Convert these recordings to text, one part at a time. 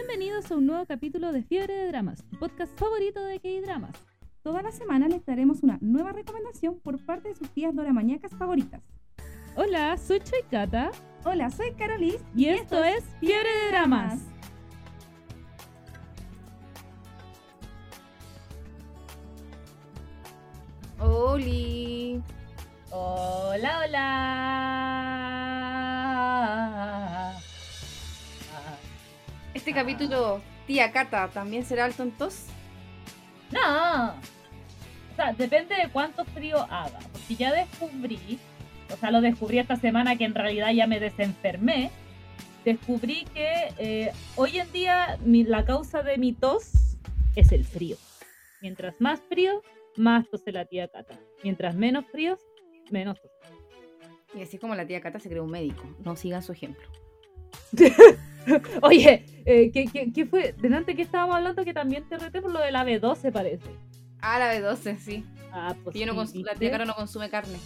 Bienvenidos a un nuevo capítulo de Fiebre de Dramas, tu podcast favorito de K-Dramas. Toda la semana les daremos una nueva recomendación por parte de sus tías doramañacas favoritas. Hola, soy Choikata Hola, soy Carolis y, esto es Fiebre de Dramas. Oli. Hola, hola. Capítulo, tía Cata, ¿también será alto en tos? No. O sea, depende de cuánto frío haga. Porque ya descubrí, o sea, lo descubrí esta semana que en realidad ya me desenfermé. Descubrí que eh, hoy en día mi- la causa de mi tos es el frío. Mientras más frío, más tose la tía Cata. Mientras menos frío, menos tos. Y así como la tía Cata se creó un médico. No sigan su ejemplo. Oye, eh, ¿qué, qué, qué fue? Delante que estábamos hablando que también te reté por lo de la B12, parece. Ah, la B12, sí. Ah, pues Y yo no la tía Cata no consume carne.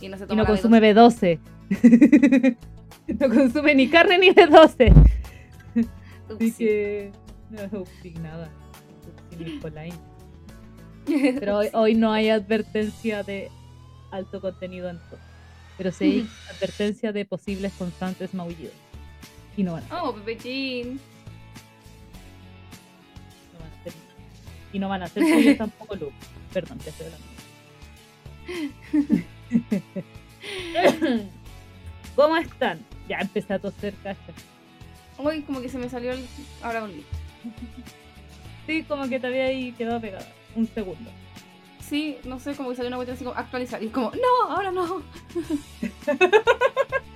Y no se Y toma no la consume B12. B12. no consume ni carne ni B12. Así Sí. que. No, nada. Pero hoy, hoy no hay advertencia de alto contenido en todo. Pero sí hay advertencia de posibles constantes maullidos. Y no van a ser. Oh, Pepechín. no van a ser- y no van a ser suyos tampoco, Luke. Perdón, te estoy hablando. ¿Cómo están? Ya empecé a toser, cacha. Uy, como que se me salió el... Ahora volví. Sí, como que te había ahí quedado pegada. Un segundo. Sí, no sé, como que salió una cuestión así como actualizar. Y es como, no, ahora no.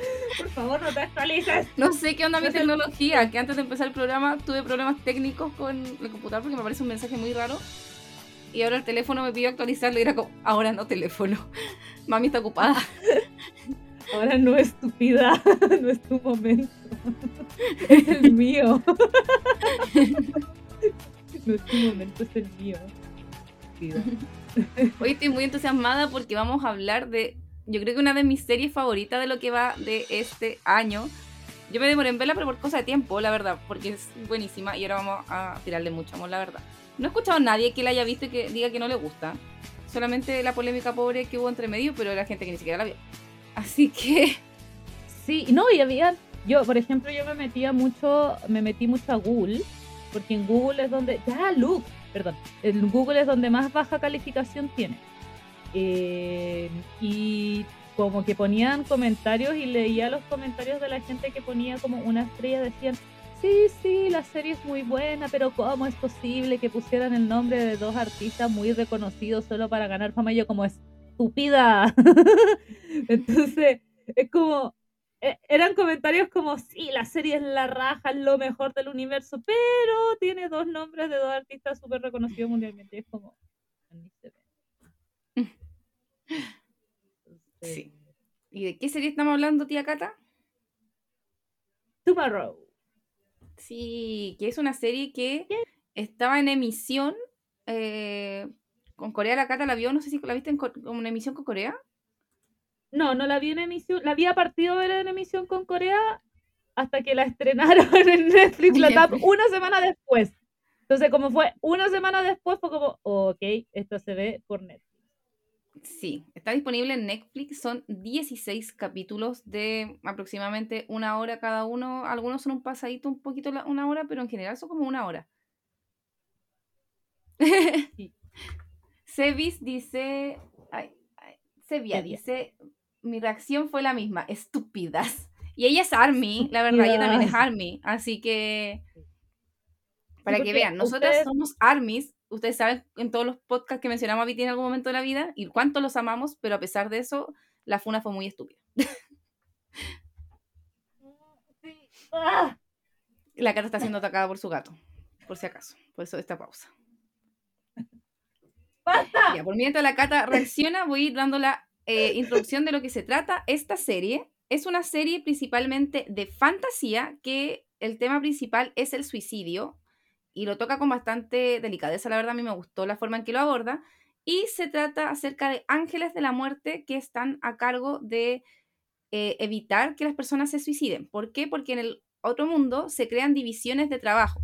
Por favor, no te actualices. No sé qué onda mi tecnología, que antes de empezar el programa tuve problemas técnicos con el computador porque me aparece un mensaje muy raro. Y ahora el teléfono me pidió actualizarlo y era como, ahora no teléfono. Mami está ocupada. Ahora no estúpida, no es tu momento. Es el mío. No es tu momento, es el mío. Hoy estoy muy entusiasmada porque vamos a hablar de, yo creo que una de mis series favoritas de lo que va de este año. Yo me demoré en verla, pero por cosa de tiempo, la verdad, porque es buenísima y ahora vamos a tirarle mucho amor, la verdad. No he escuchado a nadie que la haya visto y que diga que no le gusta. Solamente la polémica pobre que hubo entre medio, pero era gente que ni siquiera la vio. Así que, Sí, no, y había. Yo, por ejemplo, yo me metía mucho, me metí mucho a Google, porque en Google es donde. Ya, Luke, perdón. En Google es donde más baja calificación tiene. Eh, y como que ponían comentarios y leía los comentarios de la gente que ponía como una estrella, decían. Sí, sí, la serie es muy buena, pero ¿cómo es posible que pusieran el nombre de dos artistas muy reconocidos solo para ganar fama? Y yo como estúpida. Entonces, es como, e- eran comentarios como, sí, la serie es la raja, es lo mejor del universo, pero tiene dos nombres de dos artistas súper reconocidos mundialmente. Es como. Entonces, Sí. ¿y de qué serie estamos hablando, tía Cata? Tomorrow. Sí, que es una serie que estaba en emisión eh, con Corea. La Cata la vio, no sé si la viste en, en emisión con Corea. No, no la vi en emisión, la había partido ver en emisión con Corea hasta que la estrenaron en Netflix, la tap una semana después. Entonces, como fue una semana después, fue como, ok, esto se ve por Netflix. Sí, está disponible en Netflix. Son 16 capítulos de aproximadamente una hora cada uno. Algunos son un pasadito, un poquito la- una hora, pero en general son como una hora. Sí. Sevis dice. Ay, ay, Sevia. dice. Mi reacción fue la misma, estúpidas. Y ella es Army, la verdad, ella también es. Army. Así que. Para que vean, nosotras ustedes- somos Armies. Ustedes saben en todos los podcasts que mencionamos a Viti en algún momento de la vida y cuánto los amamos, pero a pesar de eso, la funa fue muy estúpida. Sí. ¡Ah! La Cata está siendo atacada por su gato, por si acaso. Por eso esta pausa. ¡Basta! Ya, por mientras la Cata reacciona, voy a ir dando la eh, introducción de lo que se trata. Esta serie es una serie principalmente de fantasía que el tema principal es el suicidio y lo toca con bastante delicadeza, la verdad a mí me gustó la forma en que lo aborda y se trata acerca de ángeles de la muerte que están a cargo de eh, evitar que las personas se suiciden. ¿Por qué? Porque en el otro mundo, se crean divisiones de trabajo.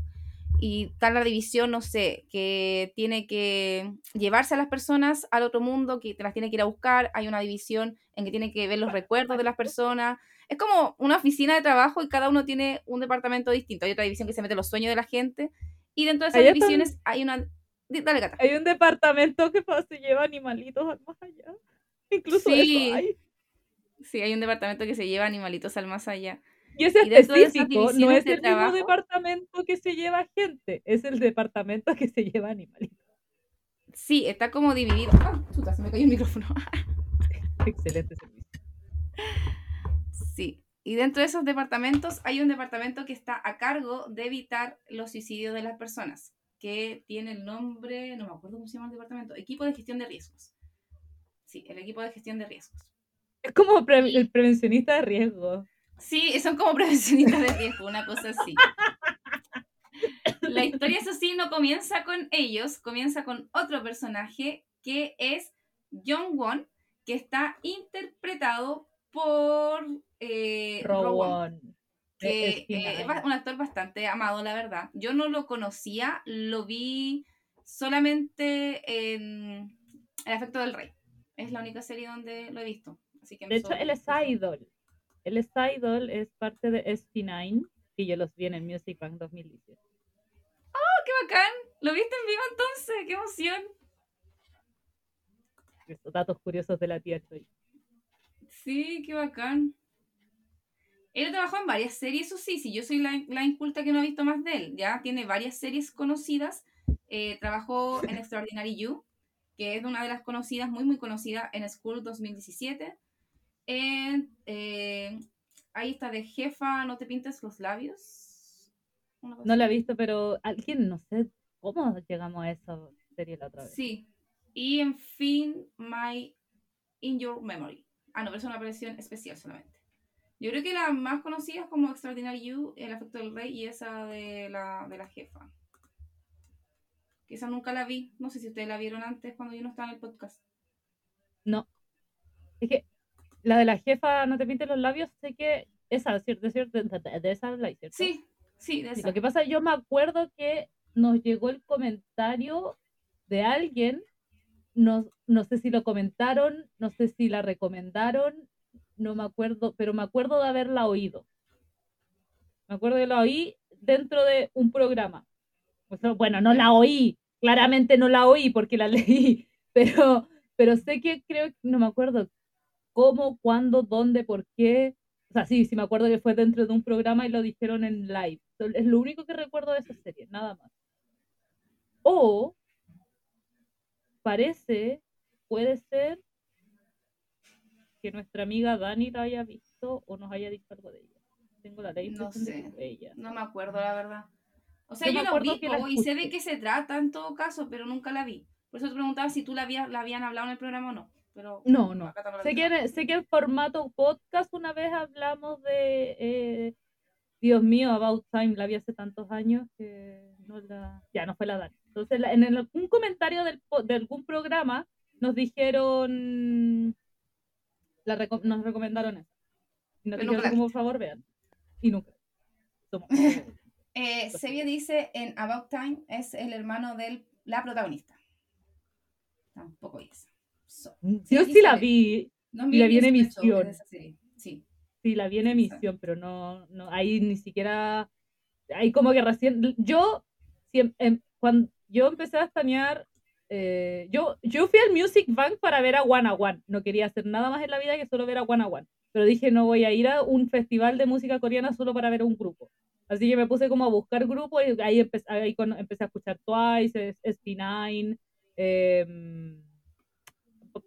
Y está la división, no sé, que tiene que llevarse a las personas al otro mundo, que te las tiene que ir a buscar. Hay una división en que tiene que ver los recuerdos de las personas. Es como una oficina de trabajo y cada uno tiene un departamento distinto. Hay otra división que se mete los sueños de la gente. Y dentro de esas está- divisiones hay una... Dale, gata. Hay un departamento que se lleva animalitos al más allá. Incluso Sí. eso hay. Sí, hay un departamento que se lleva animalitos al más allá. Y es Y dentro de esas específico, no es el mismo trabajo- departamento que se lleva gente, es el departamento que se lleva animalitos. Sí, está como dividido. ¡Ah! Chuta, se me cayó el micrófono. Excelente servicio. Y dentro de esos departamentos hay un departamento que está a cargo de evitar los suicidios de las personas, que tiene el nombre, no me acuerdo cómo se llama el departamento, equipo de gestión de riesgos. Sí, el equipo de gestión de riesgos. Es como pre- el prevencionista de riesgo. Sí, son como prevencionistas de riesgo, una cosa así. La historia, eso sí, no comienza con ellos, comienza con otro personaje que es John Won, que está interpretado por eh, Ro Won, Robón. que Es eh, es un actor bastante amado, la verdad. Yo no lo conocía, lo vi solamente en El afecto del rey. Es la única serie donde lo he visto. Así que De hecho, él es idol. Él es idol, es parte de SP9, que yo los vi en el Music Bank 2017. ¡Qué bacán! ¿Lo viste en vivo entonces? ¡Qué emoción! Esos datos curiosos de la tía Choi. Sí, qué bacán. Él trabajó en varias series, eso sí, sí, yo soy la, la inculta que no ha visto más de él, ya tiene varias series conocidas. Eh, trabajó en Extraordinary You, que es una de las conocidas, muy, muy conocida, en School 2017. En, eh, ahí está de jefa, no te pintes los labios. No la he visto, pero alguien, no sé cómo llegamos a esa serie la otra vez. Sí. Y en fin, My In Your Memory. Ah, no, pero es una versión especial solamente. Yo creo que la más conocida es como Extraordinary You, El afecto del rey y esa de la, de la jefa. Que esa nunca la vi. No sé si ustedes la vieron antes cuando yo no estaba en el podcast. No. Es que la de la jefa, no te pintes los labios, sé que esa. De, de- de esa habláis, ¿cierto? Sí, sí, de Sí, esa. Lo que pasa, yo me acuerdo que nos llegó el comentario de alguien, no, no sé si lo comentaron, no sé si la recomendaron, no me acuerdo, pero me acuerdo de haberla oído. Me acuerdo que la oí dentro de un programa. Bueno, no la oí, claramente no la oí porque la leí, pero, pero sé que creo, no me acuerdo cómo, cuándo, dónde, por qué. O sea, sí, sí me acuerdo que fue dentro de un programa y lo dijeron en live. Es lo único que recuerdo de esa serie, nada más. O parece, puede ser que nuestra amiga Dani la haya visto o nos haya dicho algo de ella. Tengo la ley No de sé. fue ella. No me acuerdo, la verdad. O sea, Yo yo, la la y sé de qué se trata en todo caso, pero nunca la vi. Por eso te preguntaba si tú la, habías, la habían hablado en el programa o no. Pero No, no. Sé que, en, sé que en formato podcast una vez hablamos de, eh, Dios mío, About Time, la vi hace tantos años que no la, ya no fue la Dani. Entonces, en un comentario del, de algún programa nos dijeron, la reco- nos recomendaron eso. Y nos dijeron, como, por favor, vean. Y nunca. Eh, Sevilla dice en About Time es el hermano de la protagonista. Tampoco es. So, Yo aquí sí la vi, y la vi en 2018 es emisión. Sí. Sí, la vi en emisión, pero no, no, ahí ni siquiera, ahí como que recién, yo, siem- em, cuando yo empecé a estanear, eh, yo, yo fui al Music Bank para ver a One One, no quería hacer nada más en la vida que solo ver a One One, pero dije no voy a ir a un festival de música coreana solo para ver a un grupo, así que me puse como a buscar grupos y ahí, empe- ahí empecé a escuchar Twice, SB9, em,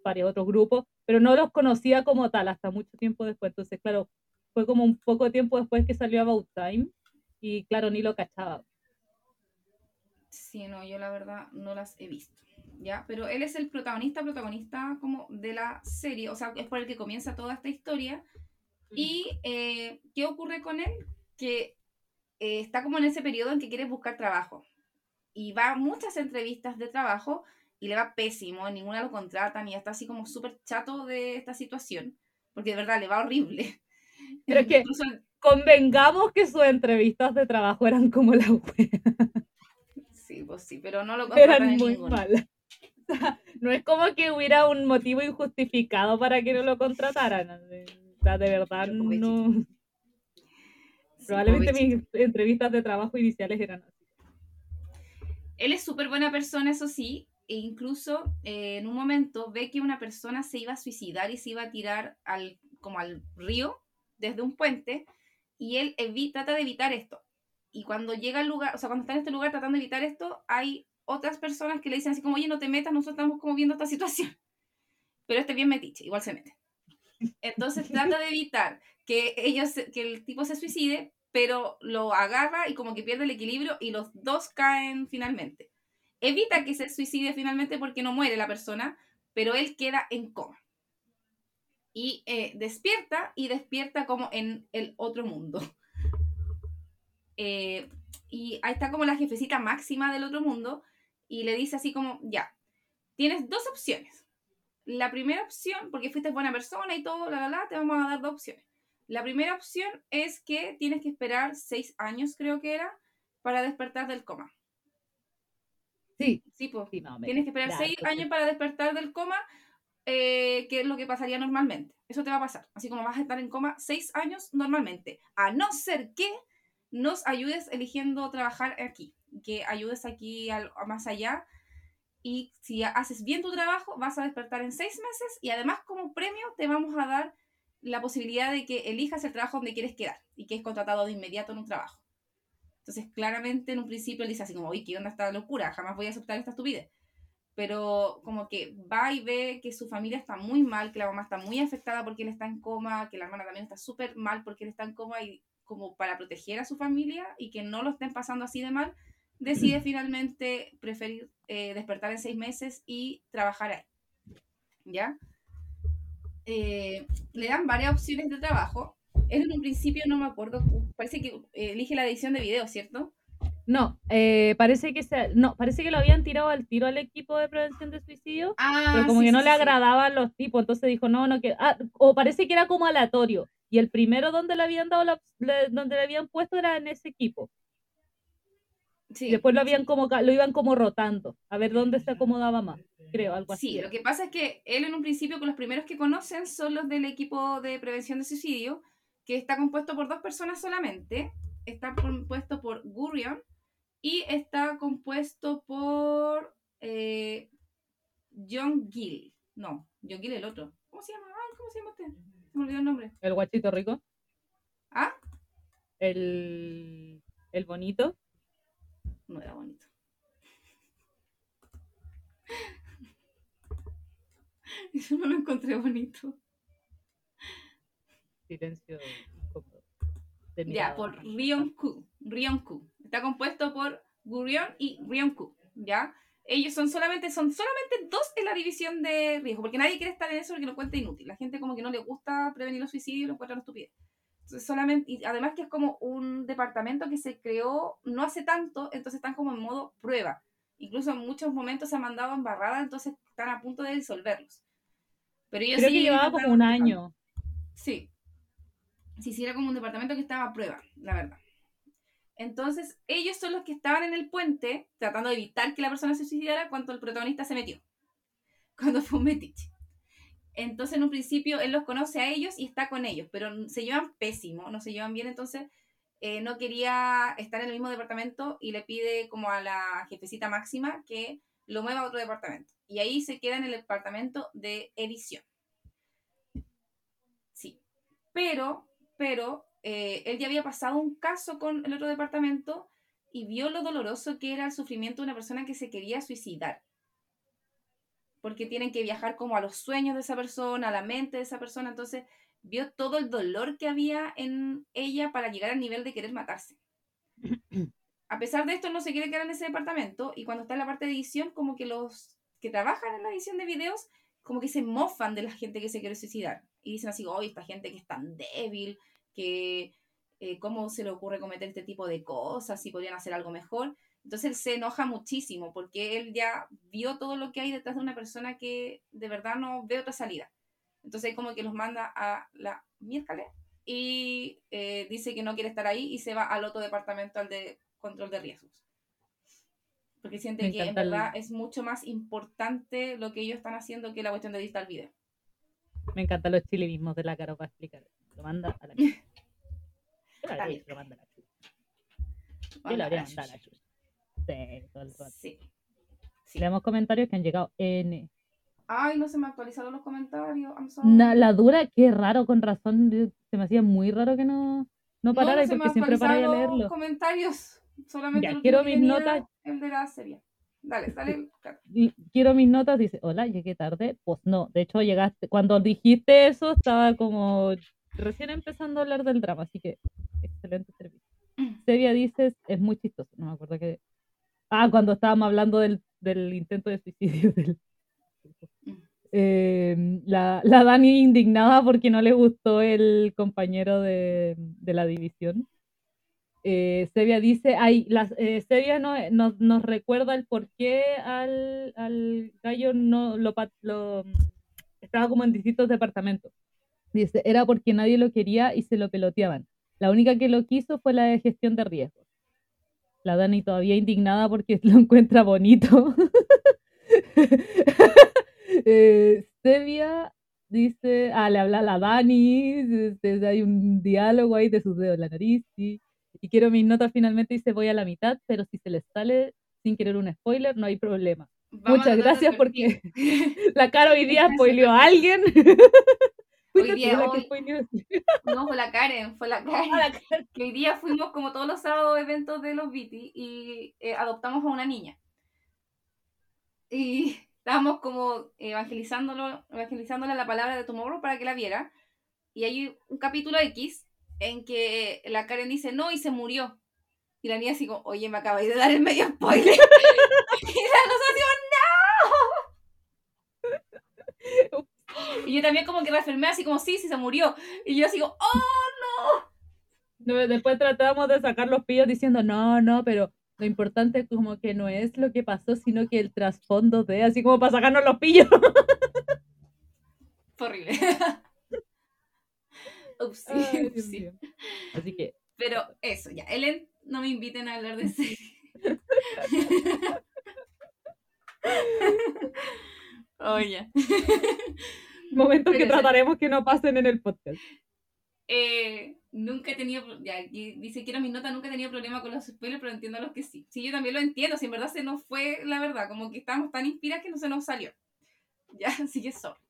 varios otros grupos, pero no los conocía como tal hasta mucho tiempo después. Entonces, claro, fue como un poco tiempo después que salió About Time y claro, ni lo cachaba. Sí, no, yo la verdad no las he visto. ¿Ya? Pero él es el protagonista, protagonista como de la serie, o sea, es por el que comienza toda esta historia. ¿Y eh, qué ocurre con él? Que eh, está como en ese periodo en que quiere buscar trabajo. Y va a muchas entrevistas de trabajo y le va pésimo, ninguna lo contratan y está así como súper chato de esta situación, porque de verdad le va horrible. Pero es que Incluso convengamos que sus entrevistas de trabajo eran como la wea. Sí, pues sí, pero no lo Eran muy ninguna. malas. O sea, no es como que hubiera un motivo injustificado para que no lo contrataran. O sea, de verdad, no. Sí, Probablemente mis entrevistas de trabajo iniciales eran así. Él es súper buena persona, eso sí, e incluso eh, en un momento ve que una persona se iba a suicidar y se iba a tirar al, como al río desde un puente y él evi- trata de evitar esto. Y cuando llega al lugar, o sea, cuando está en este lugar tratando de evitar esto, hay otras personas que le dicen así como, oye, no te metas, nosotros estamos como viendo esta situación. Pero este es bien metiche, igual se mete. Entonces trata de evitar que ellos, que el tipo se suicide, pero lo agarra y como que pierde el equilibrio y los dos caen finalmente. Evita que se suicide finalmente porque no muere la persona, pero él queda en coma. Y eh, despierta y despierta como en el otro mundo. Eh, y ahí está como la jefecita máxima del otro mundo y le dice así como, ya, tienes dos opciones. La primera opción, porque fuiste buena persona y todo, la, la, la, te vamos a dar dos opciones. La primera opción es que tienes que esperar seis años, creo que era, para despertar del coma. Sí, Sí, pues. sí. Tienes que esperar seis años para despertar del coma, eh, que es lo que pasaría normalmente. Eso te va a pasar. Así como vas a estar en coma seis años normalmente. A no ser que nos ayudes eligiendo trabajar aquí. Que ayudes aquí al, más allá. Y si haces bien tu trabajo, vas a despertar en seis meses. Y además, como premio, te vamos a dar la posibilidad de que elijas el trabajo donde quieres quedar. Y que es contratado de inmediato en un trabajo. Entonces, claramente, en un principio él dice así como, uy, ¿qué onda esta locura? Jamás voy a aceptar esta estupidez pero como que va y ve que su familia está muy mal, que la mamá está muy afectada porque él está en coma, que la hermana también está súper mal porque él está en coma y como para proteger a su familia y que no lo estén pasando así de mal, decide finalmente preferir eh, despertar en seis meses y trabajar ahí. ¿Ya? Eh, le dan varias opciones de trabajo. Él en un principio no me acuerdo, parece que eh, elige la edición de video, ¿cierto? No, eh, parece que se, no, parece que lo habían tirado al tiro al equipo de prevención de suicidio, Ah, pero como sí, que no sí, le sí. agradaban los tipos, entonces dijo, no, no, que, ah, o parece que era como aleatorio, y el primero donde le habían dado la, le- donde le habían puesto era en ese equipo, Sí. después lo habían como, lo iban como rotando, a ver dónde se acomodaba más, creo, algo así. Sí, lo que pasa es que él en un principio con los primeros que conocen son los del equipo de prevención de suicidio, que está compuesto por dos personas solamente. Está compuesto por Gurion y está compuesto por eh, John Gill. No, John Gill el otro. ¿Cómo se llama? Ay, ¿Cómo se llama usted? Se me olvidó el nombre. El guachito rico, ¿Ah? el, el bonito, No era bonito. Yo no lo encontré bonito. silencio Ya, por Ryonku. Ryonku. Está compuesto por Gurion y Ryonku. ¿Ya? Ellos son solamente, son solamente dos en la división de riesgo, porque nadie quiere estar en eso porque lo cuenta inútil. La gente como que no le gusta prevenir los suicidios y lo encuentra estupidez. Entonces, solamente, y además que es como un departamento que se creó no hace tanto, entonces están como en modo prueba. Incluso en muchos momentos se han mandado embarradas, entonces están a punto de disolverlos. Pero ellos Creo que siguen llevaba como un practicar. año. Sí. Sí, sí, era como un departamento que estaba a prueba, la verdad. Entonces, ellos son los que estaban en el puente tratando de evitar que la persona se suicidara cuando el protagonista se metió. Cuando fue un metiche. Entonces, en un principio, él los conoce a ellos y está con ellos, pero se llevan pésimo, no se llevan bien, entonces eh, no quería estar en el mismo departamento y le pide como a la jefecita máxima que lo mueva a otro departamento. Y ahí se queda en el departamento de edición. Sí. Pero, pero, eh, él ya había pasado un caso con el otro departamento y vio lo doloroso que era el sufrimiento de una persona que se quería suicidar. Porque tienen que viajar como a los sueños de esa persona, a la mente de esa persona. Entonces, vio todo el dolor que había en ella para llegar al nivel de querer matarse. A pesar de esto, no se quiere quedar en ese departamento y cuando está en la parte de edición, como que los que trabajan en la edición de videos, como que se mofan de la gente que se quiere suicidar. Y dicen así, oye, esta gente que es tan débil, que eh, cómo se le ocurre cometer este tipo de cosas, si podrían hacer algo mejor. Entonces él se enoja muchísimo porque él ya vio todo lo que hay detrás de una persona que de verdad no ve otra salida. Entonces como que los manda a la miércoles y eh, dice que no quiere estar ahí y se va al otro departamento, al de control de riesgos. Porque siente que en el- verdad es mucho más importante lo que ellos están haciendo que la cuestión de digital video. Me encantan los chilenismos de la cara para explicar. Lo manda a la. Yo la También. lo a la chucha. Yo la habría mandado a la chucha. Sí, todo el rato. Sí. Sí. Leemos comentarios que han llegado N. Ay, no se me actualizaron los comentarios. I'm sorry. Na- la dura, qué raro, con razón. Se me hacía muy raro que no, no parara no, me porque siempre para a actualizaron los leerlo. comentarios. Solamente Ya, quiero mis notas. El de la serie. Dale, dale. Quiero mis notas, dice, hola, llegué tarde. Pues no, de hecho llegaste, cuando dijiste eso estaba como recién empezando a hablar del drama, así que excelente servicio. Sevia dices, es muy chistoso, no me acuerdo que... Ah, cuando estábamos hablando del, del intento de suicidio del... Eh, la, la Dani indignada porque no le gustó el compañero de, de la división. Eh, Sevia dice, ay, las, eh, Sevia no, nos, nos recuerda el por qué al, al gallo no lo, lo- estaba como en distintos departamentos. Dice, era porque nadie lo quería y se lo peloteaban. La única que lo quiso fue la de gestión de riesgos. La Dani todavía indignada porque lo encuentra bonito. eh, Sevia dice, ah, le habla a la Dani, hay un diálogo ahí de sus dedos la nariz. Y quiero mis notas finalmente dice, voy a la mitad, pero si se les sale sin querer un spoiler, no hay problema. Vamos Muchas gracias porque la cara hoy día spoileó a alguien. Hoy día, hoy-. No, fue la Karen, fue la Karen. La que hoy día fuimos como todos los sábados eventos de los Viti y eh, adoptamos a una niña. Y estábamos como evangelizándolo, evangelizándole la palabra de Tomorrow para que la viera. Y hay un capítulo X en que la Karen dice no y se murió. Y la niña así como, oye, me acabáis de dar el medio spoiler. y la nosotros decimos, no. Y yo también como que reafirmé así como, sí, sí, se murió. Y yo así como, oh, No, después tratamos de sacar los pillos diciendo, no, no, pero lo importante como que no es lo que pasó, sino que el trasfondo de, así como para sacarnos los pillos. fue horrible. Upsi, Ay, upsi. Así que, Pero eso, ya. Ellen, no me inviten a hablar de serie. Oye. momentos que Pero ese- trataremos que no pasen en el podcast. Eh, nunca he tenido. Ya, dice quiero mis notas, nunca he tenido problema con los spoilers, pero entiendo a los que sí. Sí, yo también lo entiendo. Si en verdad se nos fue la verdad, como que estábamos tan inspiradas que no se nos salió. Ya, así que sorry.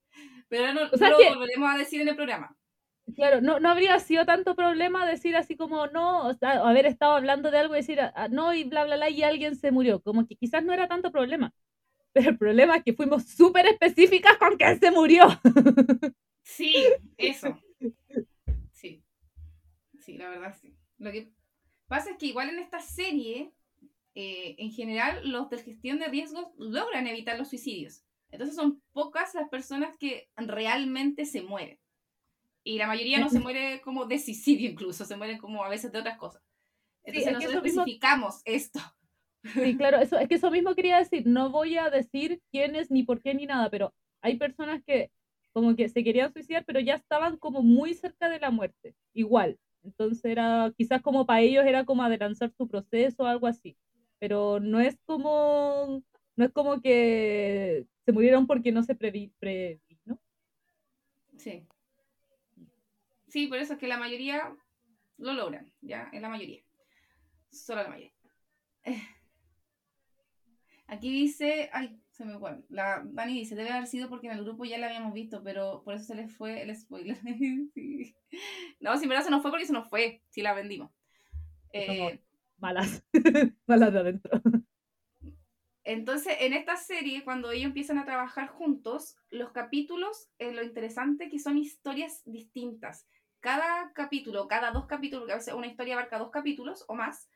Pero no, O sea no que- lo volveremos a decir en el programa. Claro, no, no habría sido tanto problema decir así como no, o sea, haber estado hablando de algo y decir ah, no y bla, bla, bla, y alguien se murió. Como que quizás no era tanto problema. Pero el problema es que fuimos súper específicas con que se murió. Sí, eso. Sí. Sí, la verdad sí. Lo que pasa es que igual en esta serie, eh, en general, los de gestión de riesgos logran evitar los suicidios. Entonces son pocas las personas que realmente se mueren. Y la mayoría no se muere como de suicidio incluso, se mueren como a veces de otras cosas. Entonces es que nosotros eso mismo- especificamos esto. Sí, claro, eso, es que eso mismo quería decir. No voy a decir quiénes, ni por qué, ni nada, pero hay personas que como que se querían suicidar, pero ya estaban como muy cerca de la muerte, igual. Entonces era, quizás como para ellos era como adelantar su proceso o algo así. Pero no es como, no es como que se murieron porque no se previ, previ- ¿no? Sí. Sí, por eso es que la mayoría lo logran, ya, es la mayoría. Solo la mayoría. Aquí dice, ay, se me fue. La Dani dice, debe haber sido porque en el grupo ya la habíamos visto, pero por eso se les fue el spoiler. Sí. No, si en verdad se nos fue porque se nos fue, si la vendimos. Eh, Malas, malas de adentro. Entonces, en esta serie, cuando ellos empiezan a trabajar juntos, los capítulos, eh, lo interesante que son historias distintas. Cada capítulo, cada dos capítulos, que a veces una historia abarca dos capítulos o más,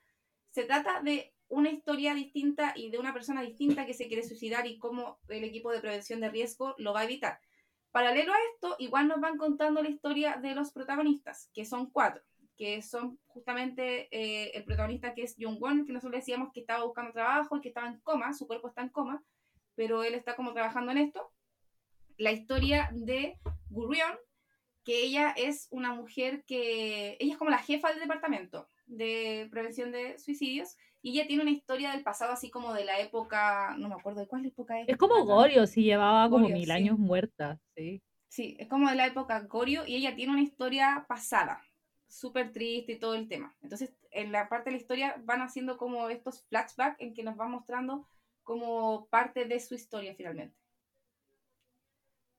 se trata de una historia distinta y de una persona distinta que se quiere suicidar y cómo el equipo de prevención de riesgo lo va a evitar. Paralelo a esto, igual nos van contando la historia de los protagonistas, que son cuatro, que son justamente eh, el protagonista que es Jung Won, que nosotros decíamos que estaba buscando trabajo y que estaba en coma, su cuerpo está en coma, pero él está como trabajando en esto. La historia de Gurion, que ella es una mujer que, ella es como la jefa del departamento de prevención de suicidios y ella tiene una historia del pasado así como de la época, no me acuerdo de cuál época es. Es como Gorio, si llevaba como mil sí. años muerta, sí. Sí, es como de la época Gorio y ella tiene una historia pasada, súper triste y todo el tema. Entonces, en la parte de la historia van haciendo como estos flashbacks en que nos van mostrando como parte de su historia finalmente.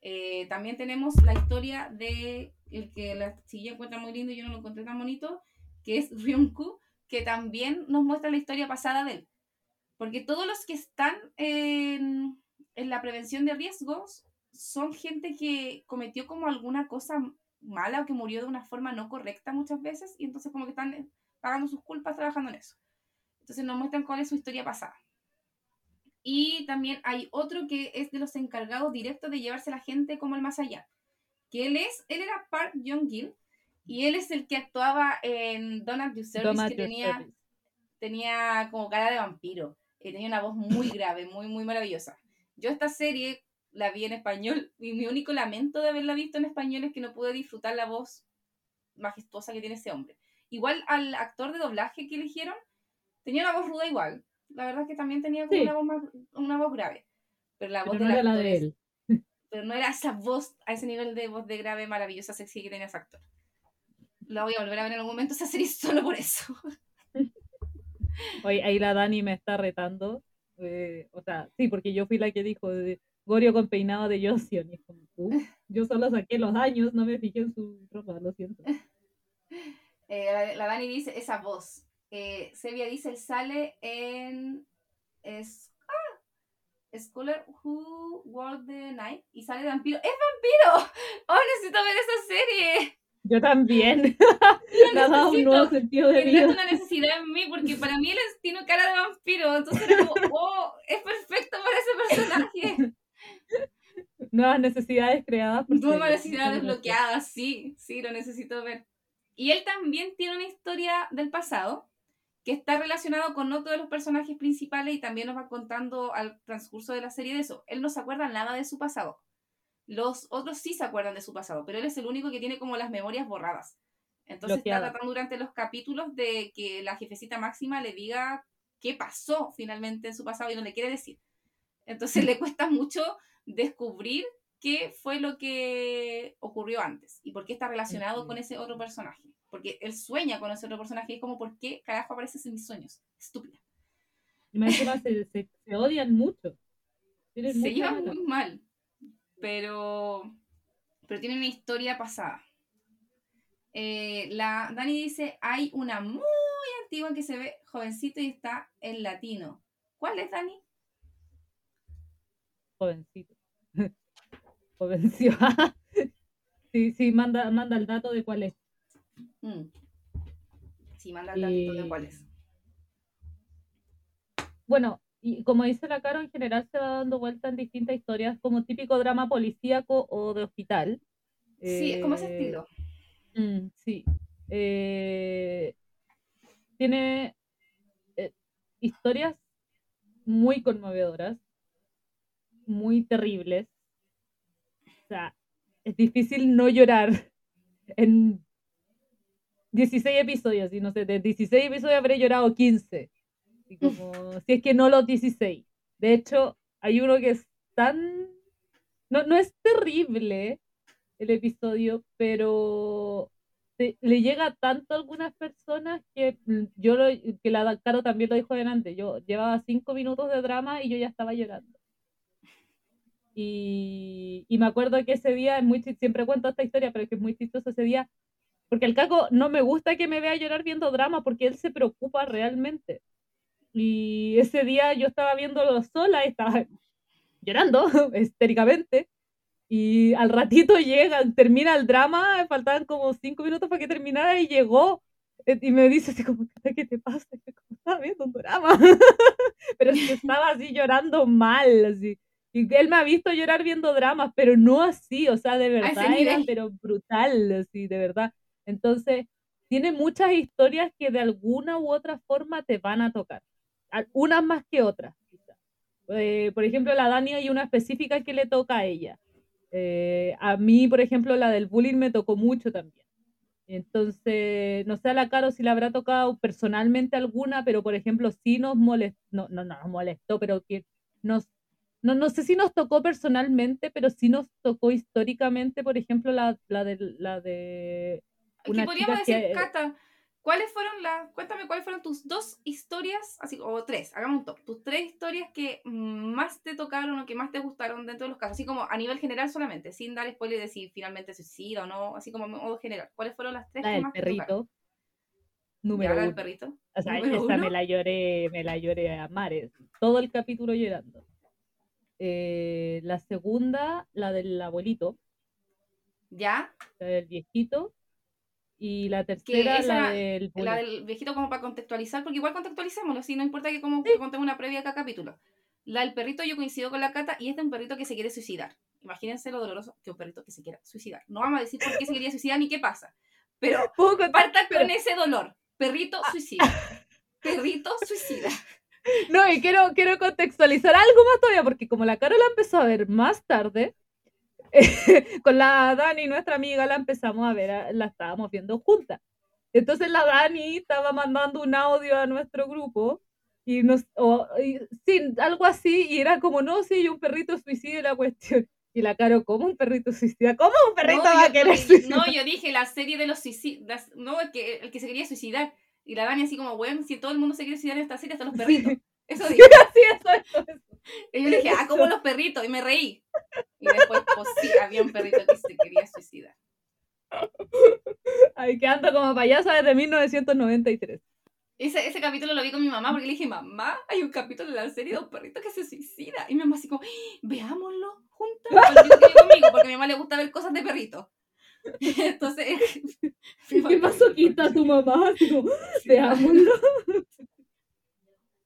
Eh, también tenemos la historia de el que la silla encuentra muy lindo y yo no lo encontré tan bonito, que es Ryunku, que también nos muestra la historia pasada de él. Porque todos los que están en, en la prevención de riesgos son gente que cometió como alguna cosa mala o que murió de una forma no correcta muchas veces y entonces como que están pagando sus culpas trabajando en eso. Entonces nos muestran cuál es su historia pasada. Y también hay otro que es de los encargados directos de llevarse a la gente como el más allá. Que él es, él era Park Young-gil y él es el que actuaba en Service, Don't At que tenía, Service. tenía como cara de vampiro. Y tenía una voz muy grave, muy, muy maravillosa. Yo esta serie la vi en español y mi único lamento de haberla visto en español es que no pude disfrutar la voz majestuosa que tiene ese hombre. Igual al actor de doblaje que eligieron, tenía una voz ruda igual. La verdad es que también tenía como Sí. una, voz más, una voz grave. Pero la voz Pero del no era la de él. pero no era esa voz, a ese nivel de voz de grave, maravillosa, sexy que tenía ese actor. La voy a volver a ver en algún momento esa serie solo por eso. Oye, ahí la Dani me está retando. eh, o sea, sí, porque yo fui la que dijo de Gorio con peinado de Joseon. Y es como, "Uh, yo solo saqué los años, no me fijé en su ropa, lo siento. Eh, la, la Dani dice esa voz. Eh, Sevilla dice, él sale en es, ah, Scholar Who Walked the Night y sale de vampiro. ¡Es vampiro! ¡Oh, necesito ver esa serie! Yo también. Me ha dado un necesito. nuevo sentido de vida. una necesidad en mí porque para mí él es- tiene cara de vampiro. Entonces era como, oh, es perfecto para ese personaje. Nuevas necesidades creadas. por Nueva series. necesidad Muchas desbloqueada, sí, sí, lo necesito ver. Y él también tiene una historia del pasado que está relacionado con otro de los personajes principales y también nos va contando al transcurso de la serie de eso. Él no se acuerda nada de su pasado. Los otros sí se acuerdan de su pasado, pero él es el único que tiene como las memorias borradas. Entonces está tratando durante los capítulos de que la jefecita máxima le diga qué pasó finalmente en su pasado y no le quiere decir. Entonces le cuesta mucho descubrir qué fue lo que ocurrió antes y por qué está relacionado con ese otro personaje. Porque él sueña con ese otro personaje y es como, ¿por qué carajo apareces en mis sueños? Estúpida. Y más se, se, se odian mucho. Tienen Se llevan muy mal, pero, pero tienen una historia pasada. Eh, la Dani dice, hay una muy antigua que se ve jovencito y está en latino. ¿Cuál es, Dani? Jovencito. Jovencio. sí, sí, manda, manda el dato de cuál es. Mm. Sí, manda el datito de cuál es. Bueno, y como dice la Caro, en general se va dando vuelta en distintas historias, como típico drama policíaco o de hospital. Sí, es como ese Eh, estilo. Mm, sí. Eh, tiene eh, historias muy conmovedoras, muy terribles. O sea, es difícil no llorar en 16 episodios. Y no sé, de 16 episodios habré llorado 15. Como, si es que no los 16. De hecho, hay uno que es tan... No, no es terrible el episodio, pero te- le llega tanto a algunas personas que yo lo, que la Caro también lo dijo delante, yo llevaba cinco minutos de drama y yo ya estaba llorando. Y, y me acuerdo que ese día, es muy, siempre cuento esta historia, pero es que es muy chistoso ese día, porque al Caco no me gusta que me vea llorar viendo drama, porque él se preocupa realmente. Y ese día yo estaba viéndolo sola estaba llorando histéricamente. Y al ratito llega, termina el drama, faltaban como cinco minutos para que terminara y llegó. Eh, Y me dice así como, "Cata, ¿qué te pasa? Como estaba viendo un drama. pero es que estaba así llorando mal, así. Y él me ha visto llorar viendo dramas, pero no así, o sea, de verdad era, pero brutal, así, de verdad. Entonces, tiene muchas historias que de alguna u otra forma te van a tocar. Unas más que otras. Eh, por ejemplo, la Dani hay una específica que le toca a ella. Eh, a mí, por ejemplo, la del bullying me tocó mucho también. Entonces, no sé a la Caro si le habrá tocado personalmente alguna, pero por ejemplo, sí nos molestó, no, no, no nos molestó, pero que nos, no, no sé si nos tocó personalmente, pero sí nos tocó históricamente, por ejemplo, la, la de, la de una podríamos decir, Cata, ¿Cuáles fueron las, cuéntame cuáles fueron tus dos historias, así, o tres, hagamos un top, tus tres historias que más te tocaron o que más te gustaron dentro de los casos, así como a nivel general solamente, sin dar spoiler de si finalmente suicida o no, así como modo general. ¿Cuáles fueron las tres la que más perrito. te tocaron? Número ¿Ya, uno. del perrito? O sea, ¿Número esa uno? me la lloré, me la lloré a mares, todo el capítulo llorando. Eh, la segunda, la del abuelito, ¿Ya? la del viejito, y la Que tercera, esa, la del la del viejito como para contextualizar, porque igual contextualicémoslo, así no importa que como que contemos una previa a cada capítulo. La del perrito yo coincido con la Cata y es de un perrito que se quiere suicidar. Imagínense lo doloroso que un perrito que se quiera suicidar. No vamos a decir por qué se quería suicidar ni qué pasa. Pero Pero- con ese dolor. Perrito suicida. Perrito suicida. No, y quiero, quiero contextualizar algo más todavía, porque como la Caro la empezó a ver más tarde, con la Dani, nuestra amiga, la empezamos a ver, a- la estábamos viendo juntas. Entonces la Dani estaba mandando un audio a nuestro grupo y nos, o, y- sí, algo así, y era como, no, sí, un perrito suicida la cuestión. Y la Caro, ¿cómo un perrito suicida? ¿Cómo un perrito No, va a yo- querer no, suicidar? No, yo dije la serie de los suicidas. No, el que, el que se quería suicidar. Y la Dani así como, bueno, si todo el mundo se quiere suicidar en esta serie, hasta los perritos. Eso Sí, dije. así, eso, eso, eso. Y yo dije, ah, como los perritos. Y me reí. Y después, pues sí, había un perrito que se quería suicidar. Ay, que ando como payasa desde 1993. Ese, ese capítulo lo vi con mi mamá porque le dije, mamá, hay un capítulo de la serie de un perrito que se suicida. Y mi mamá así como, veámoslo juntas. Quería conmigo porque a mi mamá le gusta ver cosas de perritos. Entonces, ¿Qué? Quita tu mamá. Como, Veámoslo.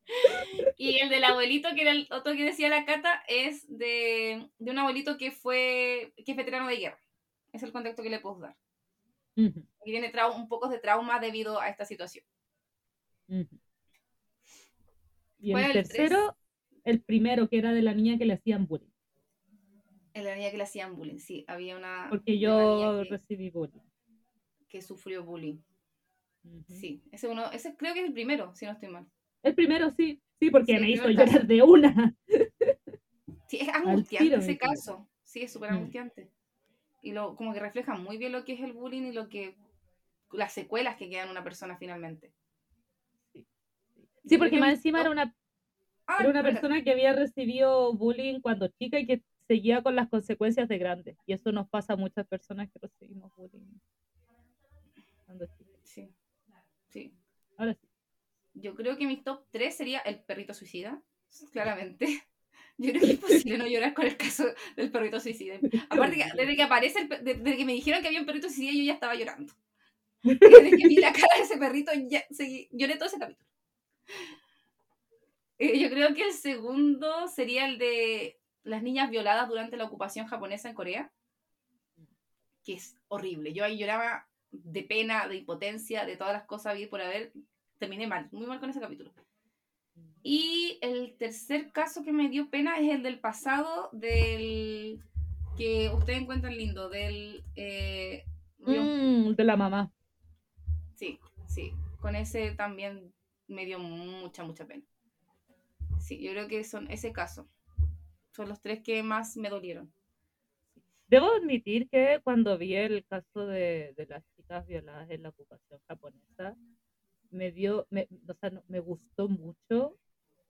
Y el del abuelito, que era el otro que decía la Cata, es de, de un abuelito que fue que es veterano de guerra. Es el contexto que le puedo dar. Ujú, Y tiene un poco de trauma debido a esta situación. Y ¿Cuál el tercero, el primero, que era de la niña que le hacían bullying. En la niña que le hacían bullying, sí, había una, Porque yo recibí bullying. que sufrió bullying. Sí, ese uno, ese creo que es el primero, si no estoy mal. El primero, sí. Sí, porque Sí, me hizo llorar de una. Sí, es angustiante ese caso. Sí, es súper angustiante. Y lo, como que refleja muy bien lo que es el bullying y lo que las secuelas que quedan en una persona finalmente. Sí, porque más encima era una, Ah, era una persona que había recibido bullying cuando chica y que seguía con las consecuencias de grande. Y eso nos pasa a muchas personas que recibimos bullying cuando chicas. Sí. Sí. Ahora sí. Yo creo que mi top 3 sería el perrito suicida, claramente. Yo creo que es posible no llorar con el caso del perrito suicida. Aparte, desde que aparece, el desde que me dijeron que había un perrito suicida, yo ya estaba llorando. Desde que vi la cara de ese perrito, ya lloré todo ese capítulo. Eh, yo creo que el segundo sería el de las niñas violadas durante la ocupación japonesa en Corea, que es horrible. Yo ahí lloraba de pena, de impotencia, de todas las cosas vi por haber. Terminé mal, muy mal con ese capítulo. Y el tercer caso que me dio pena es el del pasado, del que ustedes encuentran lindo, del... eh, Mm, de la mamá. Sí, sí, con ese también me dio mucha, mucha pena. Sí, yo creo que son ese caso. Son los tres que más me dolieron. Debo admitir que cuando vi el caso de, de las chicas violadas en la ocupación japonesa, me dio, me, o sea, me gustó mucho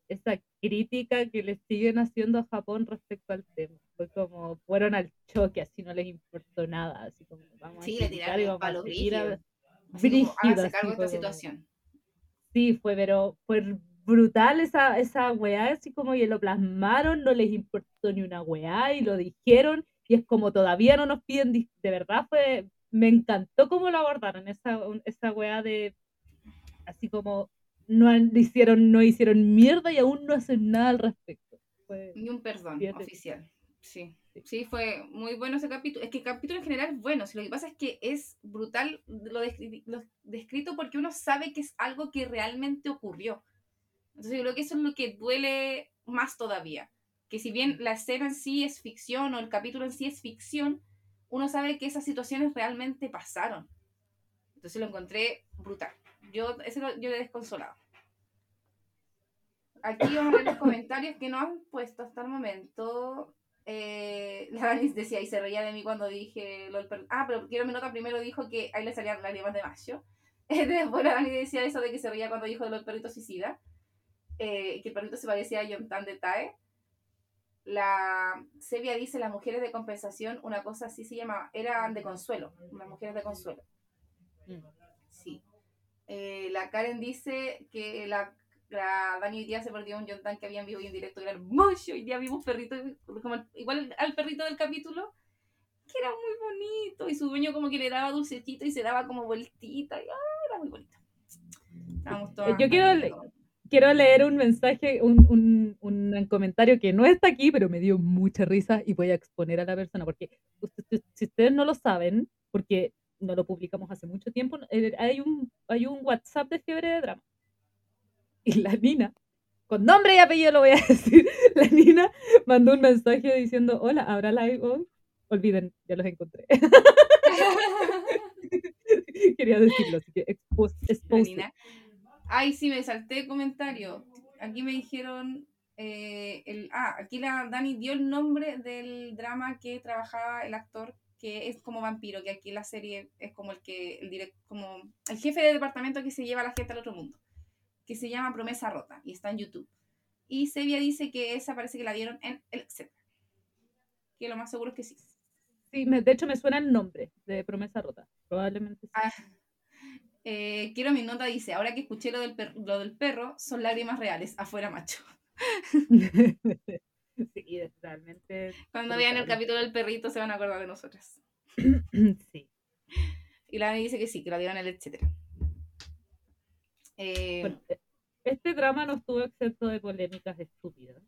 esa crítica que le siguen haciendo a Japón respecto al tema. Fue como, fueron al choque, así no les importó nada, así como, vamos Sí, a le tiraron y vamos palo a- brígido. Como, brígido, háganse así cargo de esta como- situación. Sí, fue, pero fue brutal esa, esa weá, así como que lo plasmaron, no les importó ni una weá y lo dijeron, y es como todavía no nos piden, de verdad fue, me encantó cómo lo abordaron, esa, esa weá de, así como, no han- hicieron, no hicieron mierda y aún no hacen nada al respecto. Fue- Ni un perdón Fíjate. oficial. Sí. Sí. Sí, fue muy bueno ese capítulo. Es que el capítulo en general es bueno. Si lo que pasa es que es brutal lo, descri- lo descrito porque uno sabe que es algo que realmente ocurrió. Entonces yo creo que eso es lo que duele más todavía. que si bien la escena en sí es ficción o el capítulo en sí es ficción, uno sabe que esas situaciones realmente pasaron. Entonces lo encontré brutal. Yo, ese lo- yo le he desconsolado. Aquí vamos a ver los comentarios que nos han puesto hasta el momento. Eh, la Dani decía, y se reía de mí cuando dije lo del perro. Ah, pero quiero mi nota primero dijo que ahí le salían lágrimas de mayo. Después la Dani decía eso de que se reía cuando dijo de lo del perrito suicida. eh, que el perrito se parecía a Yontan de Tae. La Sevia dice, las mujeres de compensación, una cosa así se llama, eran de consuelo, las mujeres de consuelo. Mm. Eh, la Karen dice que la, la Dani hoy día se perdió un Yontan que había en vivo y en directo, que era hermoso, y ya vimos perrito, como igual al perrito del capítulo, que era muy bonito, y su dueño como que le daba dulcecito y se daba como vueltita, y ah, era muy bonito. Estábamos todas Yo quiero le- quiero leer un mensaje, un, un, un comentario que no está aquí, pero me dio mucha risa y voy a exponer a la persona, porque si ustedes no lo saben, porque no lo publicamos hace mucho tiempo, eh, hay un, hay un WhatsApp de fiebre de drama. Y la Nina, con nombre y apellido lo voy a decir, la Nina mandó un mensaje diciendo, hola, ¿habrá live hoy? Olviden, ya los encontré. Quería decirlo, así que expose. Nina. Ay, sí, me salté el comentario. Aquí me dijeron. eh, el, ah, aquí la Dani dio el nombre del drama que trabajaba el actor que es como vampiro, que aquí la serie es como el que el direct, como el jefe de departamento que se lleva a la gente al otro mundo, que se llama Promesa Rota y está en YouTube. Y Sevilla dice que esa parece que la dieron en el etcétera. Que lo más seguro es que sí. Sí, me- de hecho me suena el nombre de Promesa Rota. Probablemente sí. Ah, eh, quiero mi nota, dice, ahora que escuché lo del, per- lo del perro, son lágrimas reales, afuera macho. sí, es realmente. Cuando vean el capítulo del perrito se van a acordar de nosotras. sí. Y la dice que sí, que la dieron el etcétera. Eh, Bueno, e- este drama no estuvo exento de polémicas estúpidas.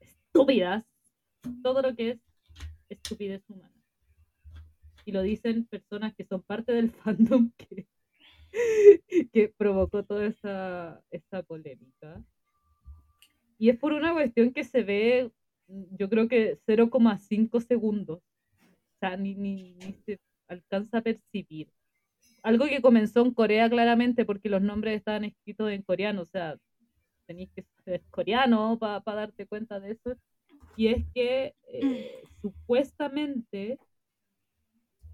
Estúpidas. Todo lo que es estupidez humana. Y lo dicen personas que son parte del fandom que, que provocó toda esa, esa polémica. Y es por una cuestión que se ve, mm, yo creo que 0,5 segundos. O sea, ni, ni, ni se alcanza a percibir. Algo que comenzó en Corea claramente porque los nombres estaban escritos en coreano, o sea, tenéis que ser coreano para darte cuenta de eso. Y es que eh, supuestamente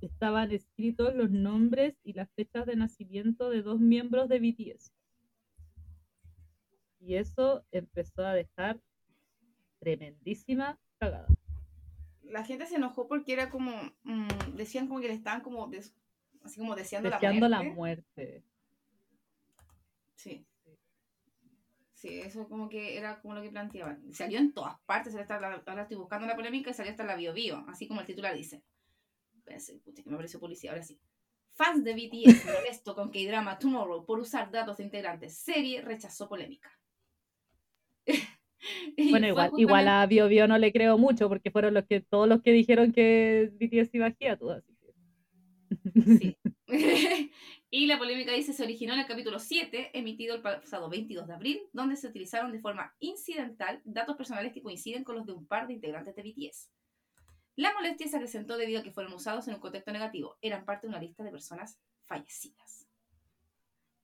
estaban escritos los nombres y las fechas de nacimiento de dos miembros de BTS. Y eso empezó a dejar tremendísima cagada. la gente se enojó porque era como, mm, decían como que le estaban como, des- así como deseando, Deseando la la muerte. muerte. Sí. Sí, eso como que era como lo que planteaban. Salió en todas partes, la- ahora estoy buscando la polémica y salió hasta la bio bio, así como el titular dice. Espérense, pucha, que me apareció policía, ahora sí. Fans de BTS molesto con K-Drama Tomorrow por usar datos de integrantes. Serie rechazó polémica. Bueno, igual, justamente- igual a Bio Bio no le creo mucho porque fueron los que todos los que dijeron que BTS iba a así Sí. y la polémica dice se originó en el capítulo 7, emitido el pasado 22 de abril, donde se utilizaron de forma incidental datos personales que coinciden con los de un par de integrantes de BTS. La molestia se acrecentó debido a que fueron usados en un contexto negativo. Eran parte de una lista de personas fallecidas.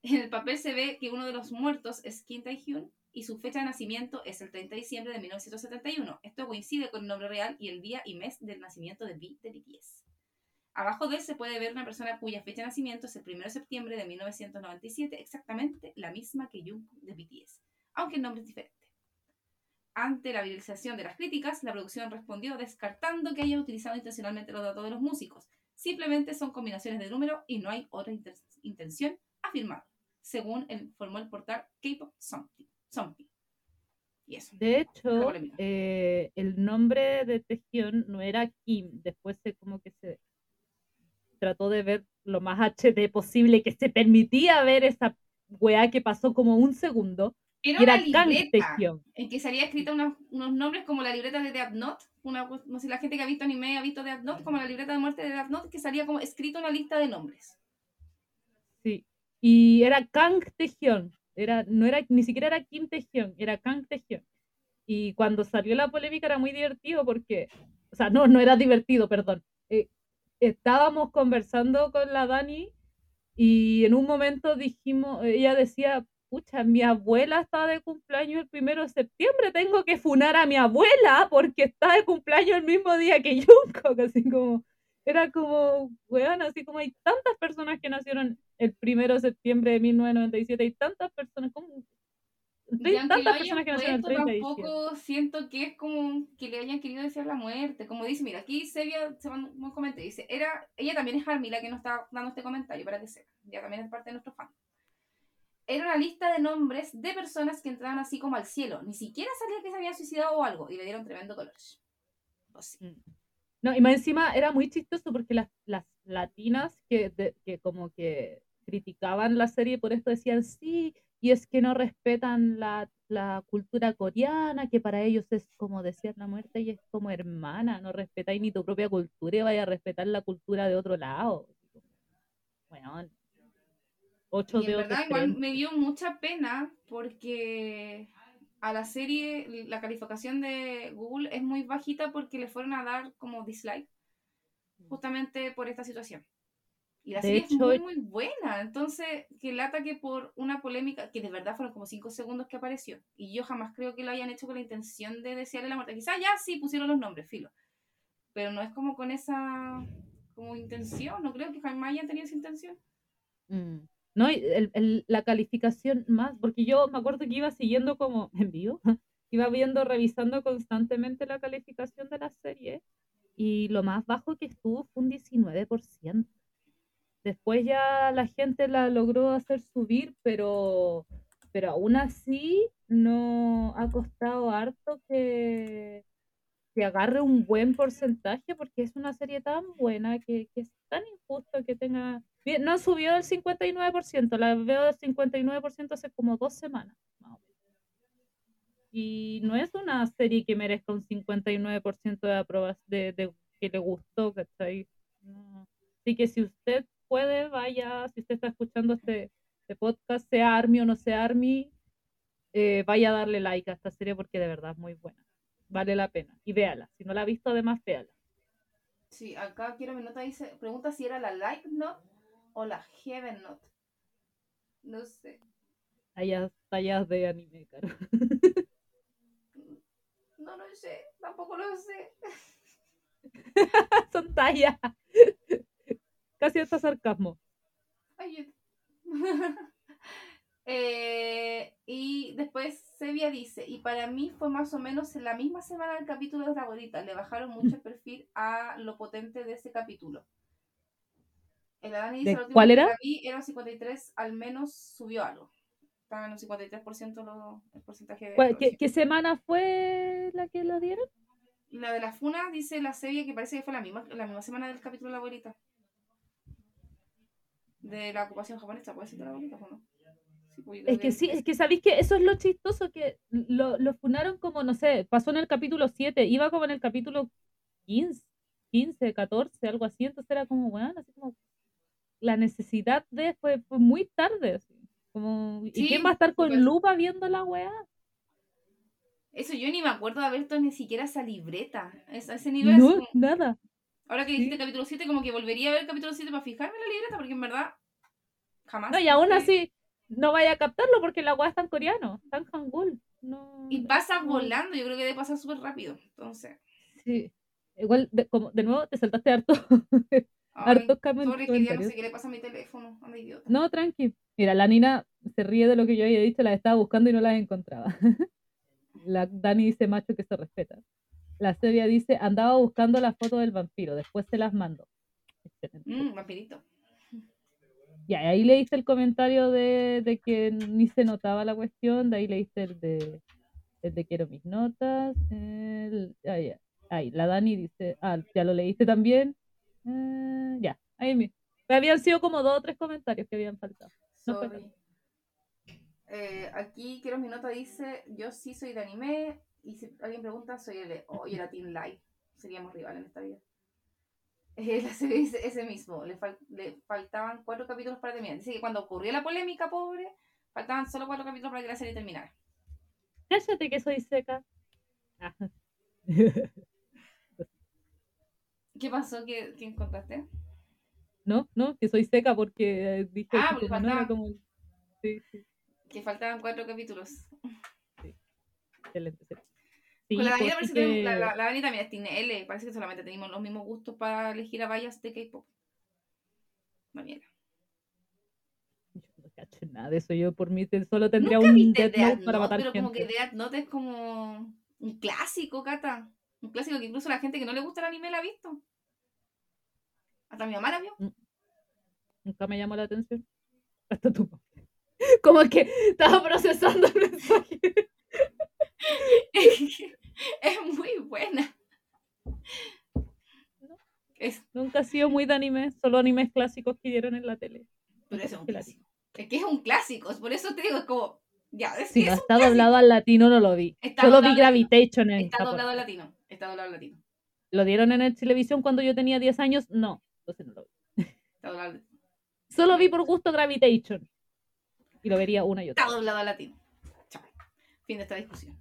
En el papel se ve que uno de los muertos es Kim Tae-hyun y su fecha de nacimiento es el 30 de diciembre de 1971. Esto coincide con el nombre real y el día y mes del nacimiento de V de BTS. Abajo de él se puede ver una persona cuya fecha de nacimiento es el 1 de septiembre de 1997, exactamente la misma que Jungkook de BTS, aunque el nombre es diferente. Ante la viralización de las críticas, la producción respondió descartando que hayan utilizado intencionalmente los datos de los músicos. Simplemente son combinaciones de números y no hay otra intención afirmada, según informó el portal K-Pop Something. Something. Y eso. De hecho, eh, el nombre de Tejión no era Kim, después se como que se trató de ver lo más HD posible, que se permitía ver esa weá que pasó como un segundo, Era y era una Kang libreta Taehyung. en que salía escrita unos, unos nombres como la libreta de Death Note. Una, no sé, la gente que ha visto anime ha visto Death Note, como la libreta de muerte de Death Note, que salía como escrito una lista de nombres. Sí. Y era Kang Taehyung. Era, no era, ni siquiera era Kim Taehyung, era Kang Taehyung. Y cuando salió la polémica era muy divertido porque, o sea, no, no era divertido, perdón. Eh, estábamos conversando con la Dani y en un momento dijimos, ella decía, pucha, mi abuela está de cumpleaños el primero de septiembre, tengo que funar a mi abuela porque está de cumpleaños el mismo día que Jungkook, así como, era como, weón, así como hay tantas personas que nacieron el primero de septiembre de 1997 y tantas personas, como, hay tantas personas que nacieron el 30 de tampoco siento que es como que le hayan querido decir la muerte, como dice, mira, aquí Sevilla se un comentario, dice, era, ella también es Army la que nos está dando este comentario, para que sepa, ya también es parte de nuestro fan era una lista de nombres de personas que entraban así como al cielo. Ni siquiera sabía que se habían suicidado o algo. Y le dieron tremendo color. Mm. No, y más encima era muy chistoso porque las, las latinas que, que como que criticaban la serie por esto decían, sí, y es que no respetan la, la, cultura coreana, que para ellos es como decir la muerte y es como hermana, no respetáis ni tu propia cultura y vaya a respetar la cultura de otro lado. Bueno, y en verdad igual me dio mucha pena porque a la serie la calificación de Google es muy bajita porque le fueron a dar como dislike mm. justamente por esta situación. Y la serie es muy, muy buena. Entonces, que lata que por una polémica, que de verdad fueron como cinco segundos que apareció, y yo jamás creo que lo hayan hecho con la intención de desearle la muerte. Quizás ya sí pusieron los nombres, filo. Pero no es como con esa como intención. No creo que jamás hayan tenido esa intención. Mm. ¿no? El, la calificación más, porque yo me acuerdo que iba siguiendo como en vivo, iba viendo, revisando constantemente la calificación de la serie y lo más bajo que estuvo fue un 19%. Después ya la gente la logró hacer subir, pero, pero aún así no ha costado harto que, que agarre un buen porcentaje porque es una serie tan buena que, que es tan injusto que tenga no subió del 59%, la veo del 59% hace como dos semanas, Y no es una serie que merezca un 59% de aprobación, de, que le gustó, ¿cachai? Así que si usted puede, vaya, si usted está escuchando este, este podcast, sea Army o no sea Army, eh, vaya a darle like a esta serie porque de verdad es muy buena. Vale la pena. Y véala. Si no la ha visto, además, véala. Sí, acá quiero mi nota dice, pregunta si era la like no o la Heaven Note. No sé. Tallas, tallas de anime, caro. No lo sé, tampoco lo sé. Son tallas. Casi hasta sarcasmo. Ay, eh, y después Sevilla dice, y para mí fue más o menos en la misma semana del capítulo de la abuelita. Le bajaron mucho el perfil a lo potente de ese capítulo. El ¿Cuál era? era 53, al menos subió algo. Estaba en un 53% el porcentaje de... ¿Qué, semana fue la que lo dieron? La de la Funa dice la serie que parece que fue la misma, la misma semana del capítulo de la abuelita. De la ocupación japonesa, ¿puede ser de la o no? Pues, es que sí, es que sabéis que eso es lo chistoso, que lo, lo funaron como, no sé, pasó en el capítulo 7, iba como en el capítulo 15, 15, 14, algo así, entonces era como, bueno, así como, la necesidad de fue, fue muy tarde. Así. Como, ¿Y quién va a estar con lupa viendo la weá? Eso yo ni me acuerdo de haber visto ni siquiera esa libreta. a ese nivel. No, nada. Ahora que dijiste capítulo 7, como que volvería a ver el capítulo 7 para fijarme en la libreta, porque en verdad jamás. No, y aún así no vaya a captarlo porque la weá está en coreano, en hangul. No, y pasa volando, yo creo que debe pasar súper rápido. Entonces. Sí. Igual, de, como, de nuevo, te saltaste harto. Hartos no sé qué le pasa a mi teléfono, a mi idiota. No, tranqui. Mira, la Nina se ríe de lo que yo había dicho, la estaba buscando y no la encontraba. la Dani dice macho que se respeta. La Sevia dice, andaba buscando la foto del vampiro, después se las mando. Excelente. Mm, vampirito. Ya, ahí leíste el comentario de, de, que ni se notaba la cuestión, de ahí leíste el de, el de quiero mis notas. El, ahí, ahí, la Dani dice, ah, ya lo leíste también. Eh, ya, ahí me. Habían sido como dos o tres comentarios que habían faltado. Eh, aquí quiero mi nota dice, yo sí soy de anime y si alguien pregunta, soy el oh, y era Team Light. Seríamos rivales en esta vida. Eh, dice ese mismo, le, faltaban cuatro capítulos para terminar. Dice que cuando ocurrió la polémica, pobre, faltaban solo cuatro capítulos para que la serie terminara. Cállate que soy seca. Ah. ¿Qué pasó? ¿Qué, ¿Quién contaste? no, no, que soy seca porque dije Ah, que porque como no era faltaba. como... Sí, sí, Que faltaban cuatro capítulos. excelente. sí. Sí, Con la Dani pues, parece sí que la, la, la Dani también es Team L. Parece que solamente tenemos los mismos gustos para elegir a vallas de K-pop. Daniela. Yo no cacho nada de eso, yo por mí solo tendría un Death Note para matar pero gente. como que Death Note es como un clásico, Cata. Un clásico que incluso la gente que no le gusta el anime la ha visto. Hasta mi mamá la vio. Nunca me llamó la atención. Hasta tú. Como que estaba procesando el mensaje. es muy buena. Es, Nunca ha sido muy de anime, solo animes clásicos que dieron en la tele. pero es un clásico. Es que es un clásico. Por eso te digo, es como. Ya, es Si que no es está clásico. doblado al latino, no lo vi. Está Solo vi. Gravitation en Está doblado al latino. Está doblado al latino. ¿Lo dieron en el televisión cuando yo tenía 10 años? No, entonces no lo vi. Está doblado al latino. Solo vi por gusto Gravitation. Y lo vería una y otra. Está doblado al latino. Chao. Fin de esta discusión.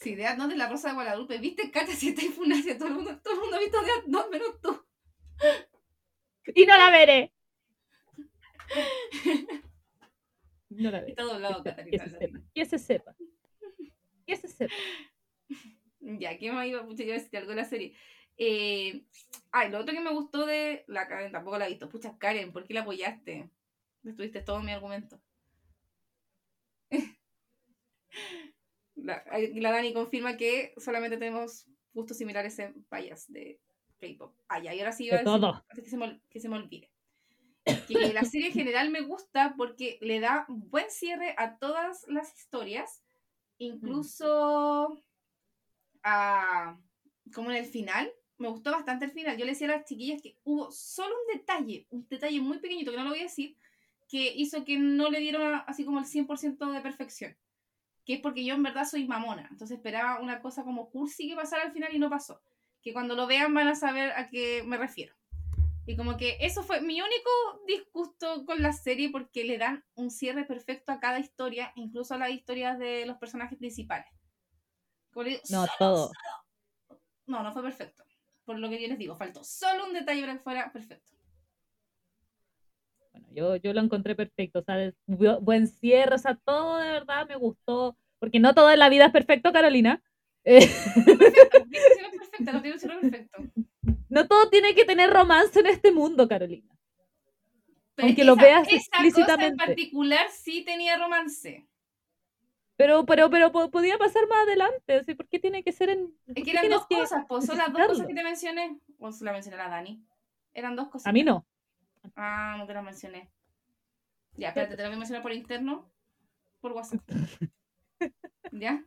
Sí, Death Note es la rosa de Guadalupe. ¿Viste, Cata? Si está Funacia, todo el mundo, todo el mundo ha visto Death Note menos tú. Y no la veré. No la veré. Está doblado, Que, se sepa. Que se sepa. Ya, ¿qué más iba? Pucha, iba a decir algo de la serie. Eh, ay, lo otro que me gustó de la Karen, tampoco la he visto. Pucha, Karen, ¿por qué la apoyaste? Destruiste todo mi argumento. La, Dani confirma que solamente tenemos gustos similares en payas de K-pop. Ah, ya, y ahora sí iba a decir, todo. que se, me, que se me olvide. Que la serie en general me gusta porque le da buen cierre a todas las historias, incluso a, como en el final. Me gustó bastante el final. Yo le decía a las chiquillas que hubo solo un detalle, un detalle muy pequeñito que no lo voy a decir, que hizo que no le dieron así como el 100% de perfección. Que es porque yo en verdad soy mamona. Entonces esperaba una cosa como cursi que pasara al final y no pasó. Que cuando lo vean van a saber a qué me refiero. Y como que eso fue mi único disgusto con la serie porque le dan un cierre perfecto a cada historia, incluso a las historias de los personajes principales. Como le digo, No, solo- todo. No, no fue perfecto. Por lo que yo les digo, faltó solo un detalle para que fuera perfecto. Yo, yo lo encontré perfecto, o sea, buen cierre, o sea, todo de verdad me gustó, porque no todo en la vida es perfecto, Carolina. Perfecta, no tiene un cierre perfecto. no todo tiene que tener romance en este mundo, Carolina. Pero Aunque que lo veas esa cosa en explícitamente. particular sí tenía romance. Pero, pero, pero po- podía pasar más adelante, así, ¿por qué tiene que ser en... Es que eran dos que cosas, pues son las dos cosas que te mencioné. O se la mencioné a Dani. Eran dos cosas. A mí no. Ah, no te las mencioné. Ya, espérate, te las voy a mencionar por interno. Por WhatsApp. ¿Ya?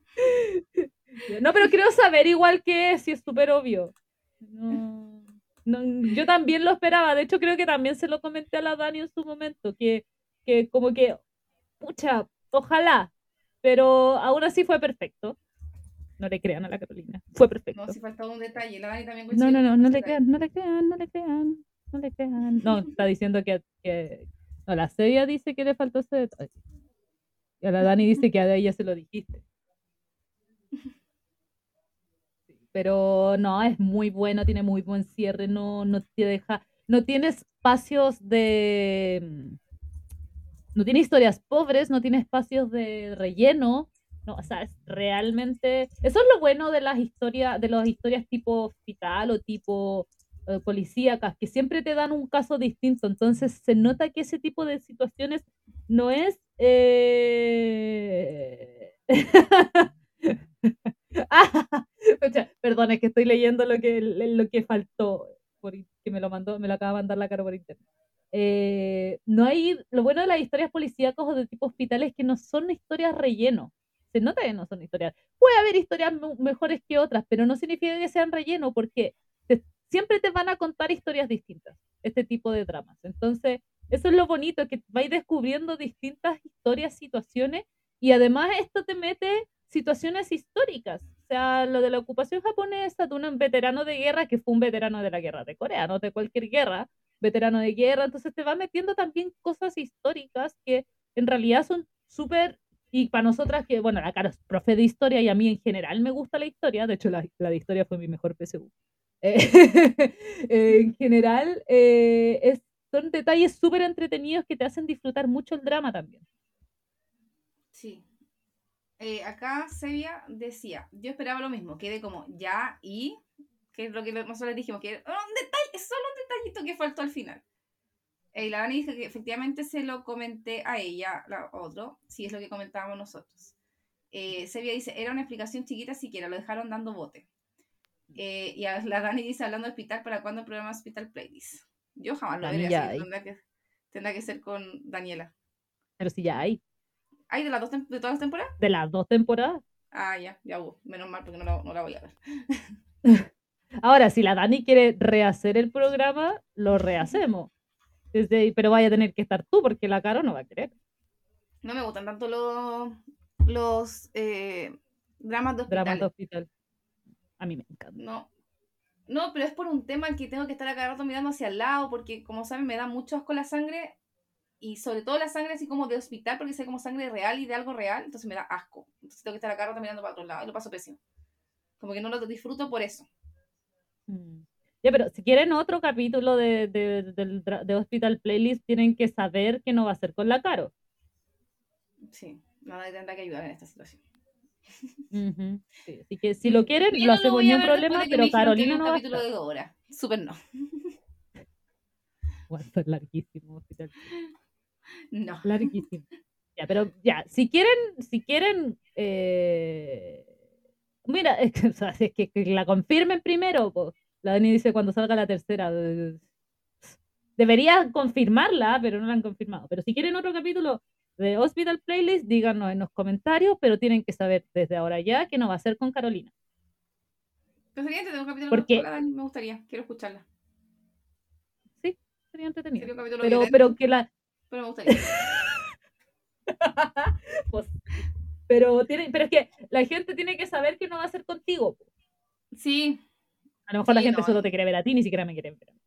No, pero quiero saber igual que es, si es súper obvio. No, no, yo también lo esperaba, de hecho creo que también se lo comenté a la Dani en su momento, que, que como que, pucha, ojalá, pero aún así fue perfecto. No le crean a la Carolina, fue perfecto. No, si faltaba un detalle. La Dani también No, no, no, no ese le crean, no le crean, no le crean, no le. No, está diciendo que, que- no, la Sevilla dice que le faltó ese detalle. Y a la Dani dice que a ella se lo dijiste. Pero no, es muy bueno, tiene muy buen cierre, no, no te deja, no tiene espacios de, mm, no tiene historias pobres, no tiene espacios de relleno, no, o sea, es realmente, eso es lo bueno de las historias, de las historias tipo hospital o tipo eh, policíacas, que siempre te dan un caso distinto, entonces se nota que ese tipo de situaciones no es... eh, Ah, perdón, es que estoy leyendo lo que, lo que faltó, por, in- que me lo mandó, me lo acaba de mandar la cara por internet. Eh, no hay, lo bueno de las historias policíacas o de tipo hospital es que no son historias relleno. Se nota que no son historias. Puede haber historias mejores que otras, pero no significa que sean relleno, porque siempre te van a contar historias distintas, este tipo de dramas. Entonces, eso es lo bonito, que vais descubriendo distintas historias, situaciones, y además esto te mete situaciones históricas. O sea, lo de la ocupación japonesa, de un veterano de guerra que fue un veterano de la guerra de Corea, no de cualquier guerra, veterano de guerra, entonces te va metiendo también cosas históricas que en realidad son súper Y para nosotras, que bueno, la cara es profe de historia y a mí en general me gusta la historia, de hecho la, la de historia fue mi mejor PSU. Eh, en general, eh, es, son detalles súper entretenidos que te hacen disfrutar mucho el drama también. Sí. Eh, acá Sevilla decía, yo esperaba lo mismo, quede como ya y, que es lo que nosotros dijimos, que era un detalle, solo un detallito que faltó al final. Y la Dani dijo que efectivamente se lo comenté a ella, la otro, si es lo que comentábamos nosotros. Eh, Sevilla dice, era una explicación chiquita siquiera, lo dejaron dando bote. Eh, y a la Dani dice, hablando de hospital, ¿para cuándo el programa Hospital Playlist? Yo jamás lo vería así, hay. tendrá que, tendrá que ser con Daniela. Pero sí, ya hay. ¿Hay de, las dos de todas las temporadas? De las dos temporadas. Ah, ya, ya hubo. Menos mal porque no la, no la voy a ver. Ahora, si la Dani quiere rehacer el programa, lo rehacemos. Desde, pero vaya a tener que estar tú, porque la Caro no va a querer. No me gustan tanto los, los eh, dramas de Dramas de hospital. A mí me encanta. No. No, pero es por un tema que tengo que estar a cada rato mirando hacia el lado, porque como saben, me da mucho asco la sangre, y sobre todo la sangre así como de hospital, porque sé como sangre real y de algo real, entonces me da asco. Entonces tengo que estar a cada rato mirando para otro lado, y lo paso pésimo. Como que no lo disfruto por eso. Mm. Ya, pero si quieren otro capítulo de, de, de Hospital Playlist, tienen que saber que no va a ser con la Caro. Sí, nada tendrá que ayudar en esta situación. Sí, así que si lo quieren, Yo lo no hacemos voy ni un problema, pero Carolina no va a capítulo estar. de dos horas. Súper no. A estar larguísimo. No. Larguísimo. Ya, pero ya, si quieren, si quieren, eh, mira, es que, o sea, si es que, que la confirmen primero, pues, la Dani dice cuando salga la tercera. Debería confirmarla, pero no la han confirmado. Pero si quieren otro capítulo de Hospital Playlist, díganos en los comentarios, pero tienen que saber desde ahora ya que no va a ser con Carolina. Pero sería entretenido un capítulo Porque- con la Dani, me gustaría, quiero escucharla. Sí, sería entretenido. Sería un capítulo Pero, violento, pero que la, pero me gustaría. pues, pero tiene, pero es que la gente tiene que saber que no va a ser contigo. Sí, A lo mejor la gente no, solo te quiere ver a ti, ni siquiera me quiere ver. a mí.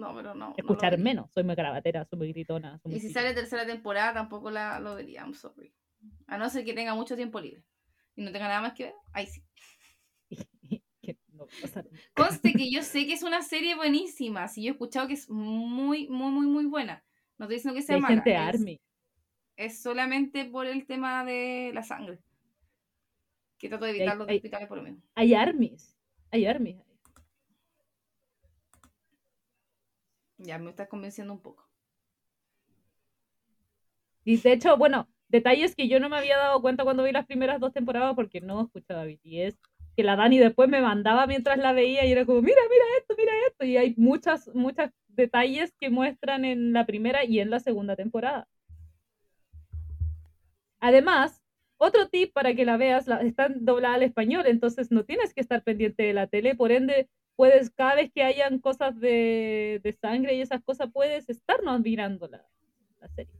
No, pero no. Escuchar menos. Soy muy grabatera, soy muy gritona. soy Y si sale tercera temporada tampoco la lo vería, I'm sorry. A no ser que tenga mucho tiempo libre y no tenga nada más que ver, ahí sí. No. Conste que yo sé que es una serie buenísima, sí, yo he escuchado que es muy, muy, muy, muy buena. No estoy diciendo que sea Hay mala. gente es, army. es solamente por el tema de la sangre. Que trato de hay- evitar los hay- hospitales por lo mismo. Hay armies. Hay armies. Ya me estás convenciendo un poco. Y de hecho, bueno, detalles que yo no me había dado cuenta cuando vi las primeras dos temporadas porque no escuchaba BTS. Que la Dani después me mandaba mientras la veía y era como, mira, mira esto, mira esto. Y hay muchas, muchos detalles que muestran en la primera y en la segunda temporada. Además, otro tip para que la veas, la, están doblada al español, entonces no tienes que estar pendiente de la tele, por ende, puedes, cada vez que hayan cosas de, de sangre y esas cosas, puedes estarnos mirando la, la serie.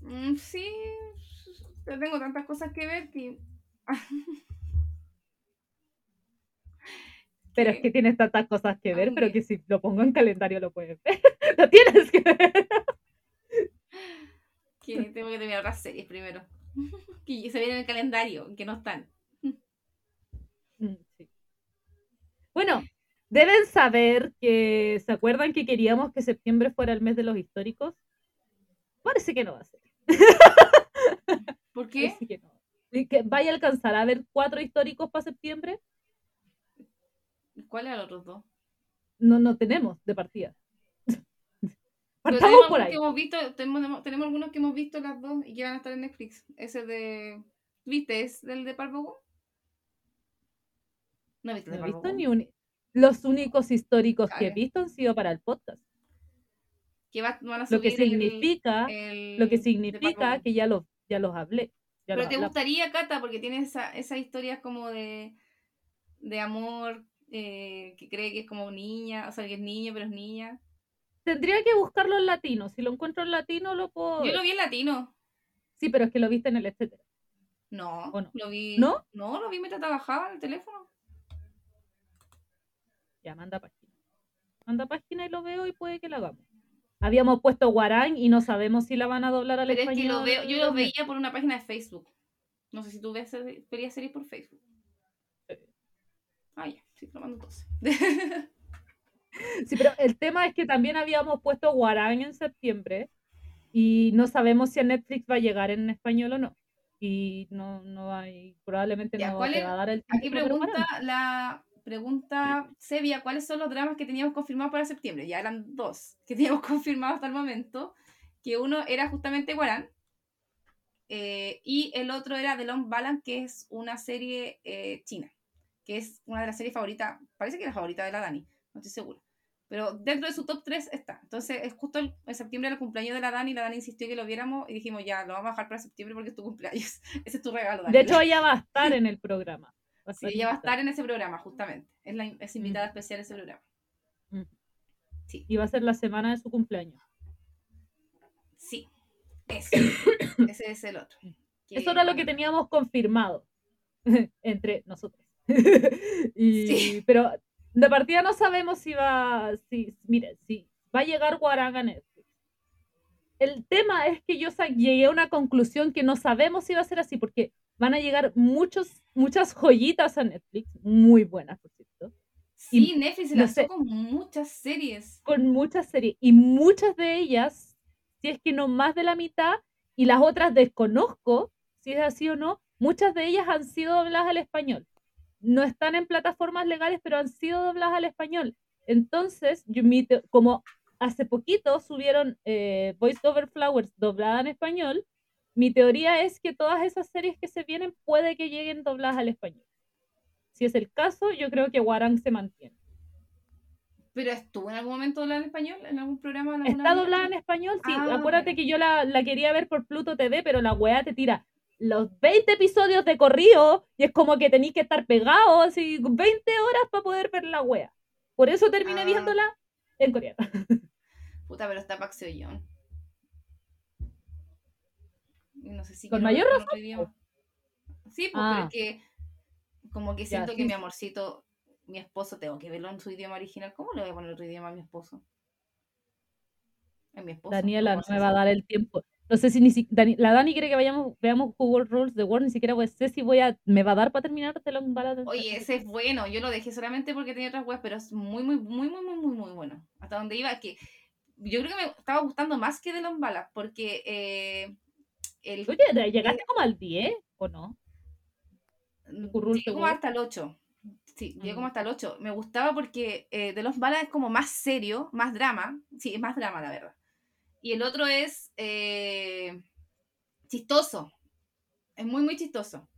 Mm, sí, yo tengo tantas cosas que ver que... Pero es que tienes tantas cosas que ver, pero que si lo pongo en calendario lo puedes ver. lo tienes que ver. que tengo que terminar otras series primero. que se vienen en el calendario, que no están. Mm, sí. Bueno, deben saber que, ¿se acuerdan que queríamos que septiembre fuera el mes de los históricos? Parece que no va a ser. ¿Por qué? Parece que no. Que vaya a alcanzar a ver cuatro históricos para septiembre. ¿Cuáles eran los otros dos? No, no tenemos de partida. Partamos por ahí. que hemos visto, tenemos, tenemos algunos que hemos visto las dos y que van a estar en Netflix. Ese de. ¿Viste? ¿Es del de Parvo? No he visto No he visto ni un... Los únicos históricos que he visto han sido para el podcast. Que va- van a Lo que subir el- significa, el lo que significa que ya los, ya los hablé. ya Pero los te hablamos. gustaría, Cata, porque tiene esa, esa historia como de, de amor eh, que cree que es como niña, o sea, que es niño, pero es niña. Tendría que buscarlo en latino. Si lo encuentro en latino, lo puedo. Yo lo vi en latino. Sí, pero es que lo viste en el etcétera. No, ¿O no? lo vi. ¿No? No, lo vi mientras trabajaba en el teléfono. Ya, manda página. Manda página y lo veo y puede que lo hagamos. habíamos puesto Guarán y no sabemos si la van a doblar al Pero es español. que lo veo, yo lo veía por una página de Facebook. No sé si tú ves, veías series por Facebook. Ah, ya, sí, lo mando entonces. Sí, pero el tema es que también habíamos puesto Guarán en septiembre y no sabemos si a Netflix va a llegar en español o no. Y no, no hay, probablemente Ya, no ¿cuál te es? va a dar el Aquí pregunta la pregunta Sevilla, ¿cuáles son los dramas que teníamos confirmados para septiembre? Ya eran dos que teníamos confirmados hasta el momento, que uno era justamente Guarán eh, y el otro era The Long Balance, que es una serie eh, china, que es una de las series favoritas, parece que es la favorita de la Dani, no estoy segura. Pero dentro de su top 3 está. Entonces, es justo el, en septiembre el cumpleaños de la Dani. La Dani insistió que lo viéramos y dijimos, ya, lo vamos a dejar para septiembre porque es tu cumpleaños. Ese es tu regalo, Dani. De hecho, ella va a estar en el programa. Sí, ella va a estar en ese programa, justamente. Es, la, es invitada especial a ese programa. Mm. Sí. Y va a ser la semana de su cumpleaños. Sí. Ese. ese es el otro. Que, Eso era lo que teníamos confirmado entre nosotros. y, Sí. Pero de partida no sabemos si va, si, mire, si va a llegar Guarán a Netflix. El tema es que yo llegué a una conclusión que no sabemos si va a ser así, porque van a llegar muchos, muchas joyitas a Netflix, muy buenas, por cierto, Sí, Netflix se no lanzó sé. con muchas series. con muchas series, y muchas de ellas, si es que no más de la mitad, y las otras desconozco si es así o no, muchas de ellas han sido dobladas al español. No están en plataformas legales, pero han sido dobladas al español. Entonces, yo, como hace poquito subieron eh, Voice Over Flowers doblada en español, mi teoría es que todas esas series que se vienen puede que lleguen dobladas al español. Si es el caso, yo creo que Warang se mantiene. Pero estuvo en algún momento doblada en español, en algún programa. en Está vez? doblada en español, sí. Ah, Acuérdate que yo la, la quería ver por Pluto TV, pero la weá te tira los 20 episodios de corrido y es como que tenéis que estar pegados así 20 horas para poder ver la weá. Por eso terminé Ah. viéndola en coreano. Puta, pero está Park Seo-yeon. No sé si Con mayor razón, otro. Sí, pues, Ah. pero es que como que Ya, siento sí, que mi amorcito, mi esposo, tengo que verlo en su idioma original. ¿Cómo le voy a poner otro idioma a mi esposo? A mi esposo. Daniela ¿cómo no me va a dar el tiempo. No sé si ni si, Dani- la Dani quiere que vayamos, veamos Google Rules de Word, ni siquiera pues, sé si voy a, me va a dar para terminar de Long Oye, ese es bueno. Yo lo dejé solamente porque tenía otras webs, pero es muy, muy, muy, muy, muy, muy, muy bueno. Hasta donde iba, que yo creo que me estaba gustando más que de Long Balas, porque eh, el Oye, ¿de- ¿llegaste como al 10 o no? Currul Llegué como hasta el 8. Sí, llegué como Mm. hasta el 8. Me gustaba porque eh, de los balas es como más serio, más drama. Sí, es más drama, la verdad. Y el otro es eh, chistoso. Es muy, muy chistoso.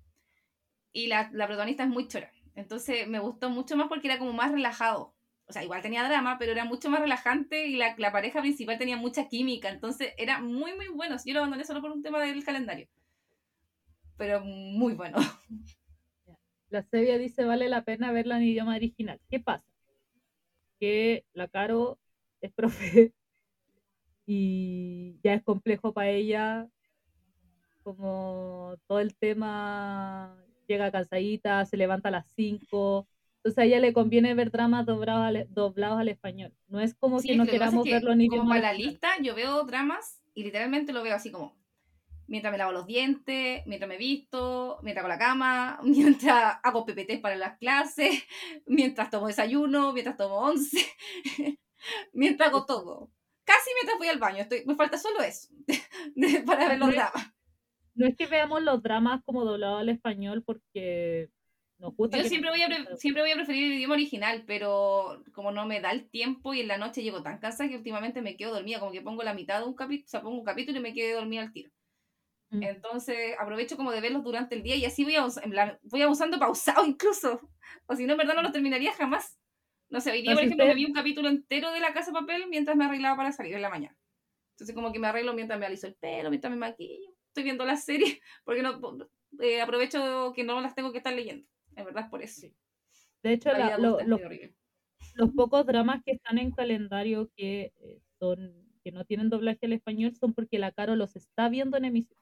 Y la, la protagonista es muy chora. Entonces me gustó mucho más porque era como más relajado. O sea, igual tenía drama, pero era mucho más relajante y la, pareja principal tenía mucha química. Entonces era muy, muy bueno. Yo lo abandoné solo por un tema del calendario. Pero muy bueno. La Sevilla dice vale la pena verla en idioma original. ¿Qué pasa? Que la Caro es profe y ya es complejo para ella como todo el tema llega cansadita, se levanta a las 5. Entonces a ella le conviene ver dramas doblados al, doblados al español. No es como Sí, que no que queramos que, verlo idioma Como para la lista, yo veo dramas y literalmente lo veo así como mientras me lavo los dientes, mientras me visto, mientras hago la cama, mientras hago PPTs para las clases, mientras tomo desayuno, mientras tomo once, mientras hago todo. Casi mientras voy al baño. Estoy, me falta solo eso para ver los dramas. No es que veamos los dramas como doblados al español porque nos gusta. Yo siempre voy, a siempre voy a preferir el idioma original, pero como no me da el tiempo y en la noche llego tan cansada que últimamente me quedo dormida, como que pongo la mitad de un capítulo, o sea, pongo un capítulo y me quedo dormida al tiro. Mm. Entonces aprovecho como de verlos durante el día y así voy, en plan, voy abusando pausado incluso. O si no, en verdad no los terminaría jamás. No sé, hoy día, por ejemplo, me usted- vi un capítulo entero de La Casa de Papel mientras me arreglaba para salir en la mañana. Entonces como que me arreglo mientras me aliso el pelo, mientras me maquillo. Estoy viendo la serie porque no eh, aprovecho que no las tengo que estar leyendo. En verdad por eso. Sí. De hecho, La lo- los pocos dramas que están en calendario que eh, son que no tienen doblaje al español son porque la Caro los está viendo en emisión.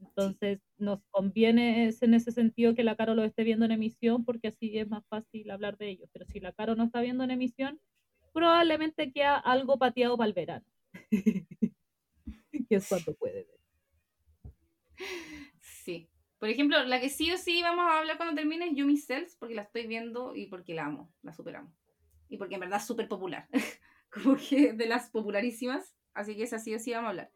Entonces, nos conviene es en ese sentido que la Caro los esté viendo en emisión porque así es más fácil hablar de ellos. Pero si la Caro no está viendo en emisión, probablemente queda algo pateado para el verano. que es cuando puede ver. Por ejemplo, la que sí o sí vamos a hablar cuando termine es Yumi Cells, porque la estoy viendo y porque la amo, la superamos. Y porque en verdad es súper popular. Como que de las popularísimas. Así que esa sí o sí vamos a hablar.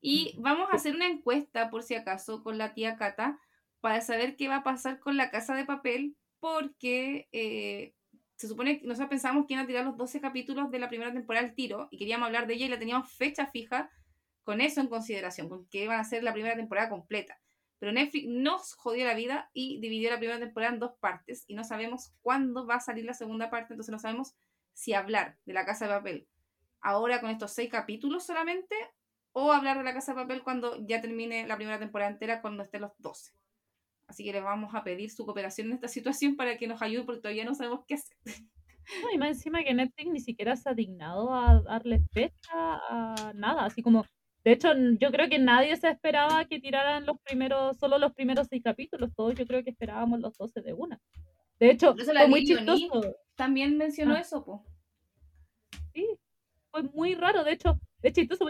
Y vamos a hacer una encuesta, por si acaso, con la tía Cata, para saber qué va a pasar con la casa de papel, porque eh, se supone que nosotros pensamos que iban a tirar los 12 capítulos de la primera temporada al tiro y queríamos hablar de ella y la teníamos fecha fija con eso en consideración, con que iban a ser la primera temporada completa. Pero Netflix nos jodió la vida y dividió la primera temporada en dos partes y no sabemos cuándo va a salir la segunda parte, entonces no sabemos si hablar de la casa de papel ahora con estos seis capítulos solamente o hablar de la casa de papel cuando ya termine la primera temporada entera, cuando estén los 12. Así que les vamos a pedir su cooperación en esta situación para que nos ayude porque todavía no sabemos qué hacer. No, y más encima que Netflix ni siquiera se ha dignado a darle fecha a nada, así como de hecho, yo creo que nadie se esperaba que tiraran los primeros, solo los primeros seis capítulos. Todos yo creo que esperábamos los 12 de una. De hecho, fue muy chistoso. También mencionó ah. eso, po. Sí, fue muy raro. De hecho, es chistoso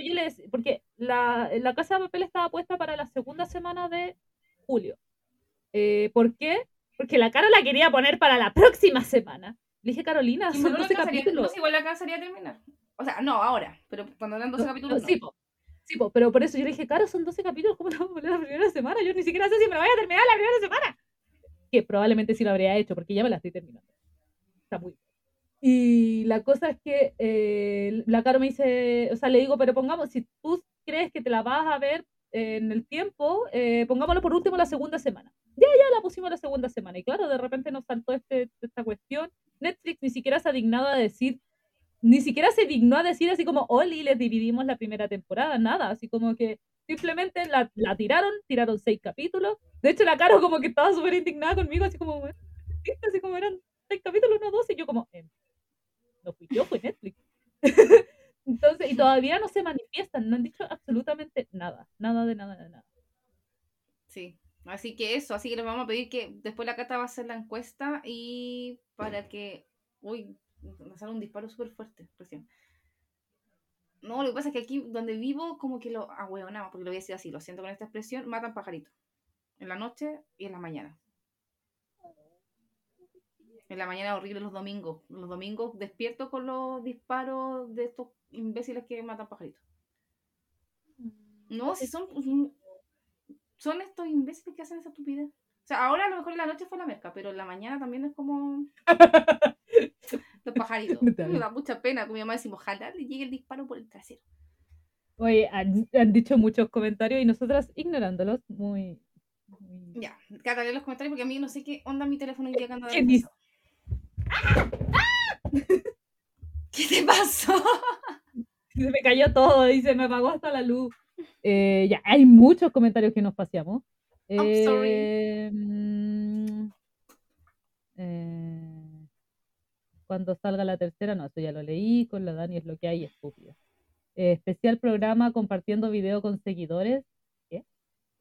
porque la, la Casa de Papel estaba puesta para la segunda semana de julio. Eh, ¿Por qué? Porque la cara la quería poner para la próxima semana. Le dije, Carolina, son 12 capítulos. No, igual la casa sería terminar. O sea, no, ahora, pero cuando eran 12 capítulos. Sí, Sí, pero por eso yo le dije, Caro, son 12 capítulos, ¿cómo vamos a poner la primera semana? Yo ni siquiera sé si me lo voy a terminar la primera semana. Que probablemente sí lo habría hecho, porque ya me la estoy terminando. Está muy Y la cosa es que eh, la Caro me dice, o sea, le digo, pero pongamos, si tú crees que te la vas a ver en el tiempo, eh, pongámoslo por último la segunda semana. Ya, ya la pusimos la segunda semana. Y claro, de repente nos saltó este, esta cuestión. Netflix ni siquiera se ha dignado a decir ni siquiera se dignó a decir así como, Oli, les dividimos la primera temporada, nada, así como que simplemente la, la tiraron, tiraron seis capítulos. De hecho, la Caro como que estaba súper indignada conmigo, así como, así como eran seis capítulos, no dos, y yo como, eh, no fui yo, fue Netflix. Entonces, y todavía no se manifiestan, no han dicho absolutamente nada, nada de nada de nada. Sí, así que eso, así que les vamos a pedir que después la Cata va a hacer la encuesta y para que, uy, me sale un disparo súper fuerte recién. No, lo que pasa es que aquí donde vivo, como que lo ahueonamos, porque lo voy a decir así, lo siento con esta expresión, matan pajaritos. En la noche y en la mañana. En la mañana horrible los domingos. Los domingos despierto con los disparos de estos imbéciles que matan pajaritos. No, si son. Son estos imbéciles que hacen esa estupidez. O sea, ahora a lo mejor en la noche fue la merca, pero en la mañana también es como. Los pajaritos. Me da mucha pena. Con mi mamá decimos, ojalá le llegue el disparo por el trasero. Oye, han, dicho muchos comentarios y nosotras ignorándolos muy. Ya, Cata, los comentarios porque a mí no sé qué onda mi teléfono y llegando ¿Qué dice? ¿Qué te pasó? Se me cayó todo y se me apagó hasta la luz. Eh, ya, hay muchos comentarios que nos paseamos. I'm sorry. Eh, mm, eh, cuando salga la tercera, no, eso ya lo leí, con la Dani es lo que hay, estúpido. Eh, especial programa compartiendo video con seguidores. ¿Qué?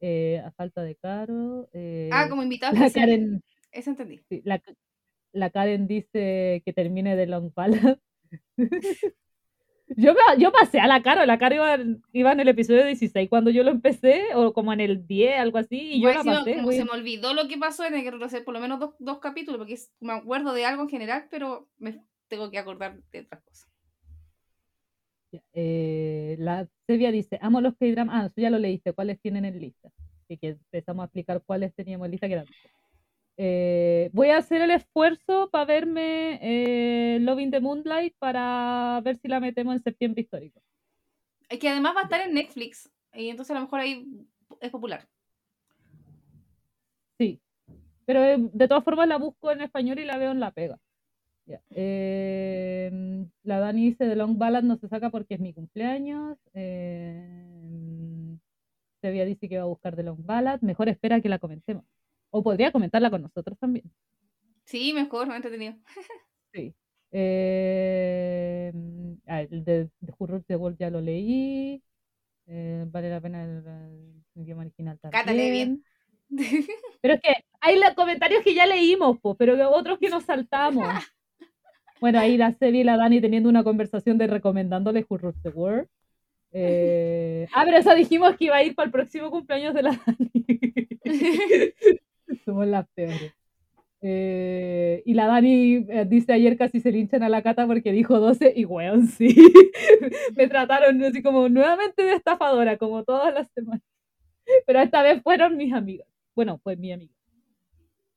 Eh, a falta de caro. Eh, ah, como invitado. La Karen, Eso entendí. la, la, Karen dice que termine de Long Ballad. Yo, yo pasé a la cara, la cara iba, en el episodio 16 cuando yo lo empecé, o como en el 10, algo así, y yo la pasé. se me olvidó lo que pasó, en que retroceder por lo menos dos, dos capítulos, porque me acuerdo de algo en general, pero me tengo que acordar de otras cosas. Eh, la Sevia dice, amo los k Ah, eso ya lo leíste, ¿cuáles tienen en lista? Así que empezamos a explicar cuáles teníamos en lista, que eran eh, voy a hacer el esfuerzo para verme eh, Loving the Moonlight para ver si la metemos en septiembre histórico. Es que además va a estar en Netflix y entonces a lo mejor ahí es popular. Sí, pero eh, de todas formas la busco en español y la veo en la pega. la Dani dice The Long Ballad no se saca porque es mi cumpleaños. Sevilla dice que va a buscar The Long Ballad. Mejor espera que la comentemos. O podría comentarla con nosotros también. Sí, mejor, me entretenido. sí. Eh, el de, de de Wolf ya lo leí. Eh, vale la pena el, idioma original también. Cátale bien. Pero es que hay los comentarios que ya leímos, po, pero otros que nos saltamos. Bueno, ahí la Sebi y la Dani teniendo una conversación de recomendándole Who Rules the World. Eh, ah, pero eso dijimos que iba a ir para el próximo cumpleaños de la Dani. Somos las peores. Eh, y la Dani eh, dice ayer casi se linchan a la cata porque dijo 12 y weón, sí. Me trataron así como nuevamente de estafadora, como todas las semanas. Pero esta vez fueron mis amigas. Bueno, fue mi amiga.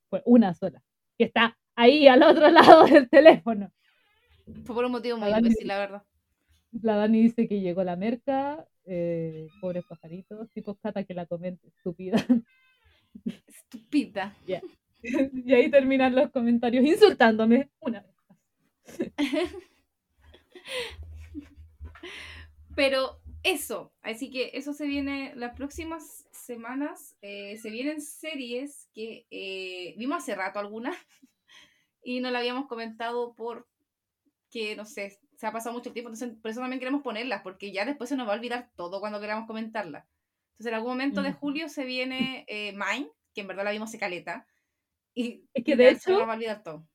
Fue una sola. Que está ahí al otro lado del teléfono. Fue por un motivo muy La Dani- imbécil, la verdad. La Dani dice que llegó la merca. Eh, pobres pajaritos. Tipo Cata que la comente, estúpida. Estúpida. y ahí terminan los comentarios insultándome una vez. más. Pero eso, así que eso se viene las próximas semanas. eh, se vienen series que eh, vimos hace rato algunas y no la habíamos comentado por que no sé, se ha pasado mucho tiempo, entonces por eso también queremos ponerlas, porque ya después se nos va a olvidar todo cuando queramos comentarlas. Entonces en algún momento de Ujú. julio se viene eh, Mine, que en verdad la vimos hace caleta. Y Es que de hecho- va a olvidar todo.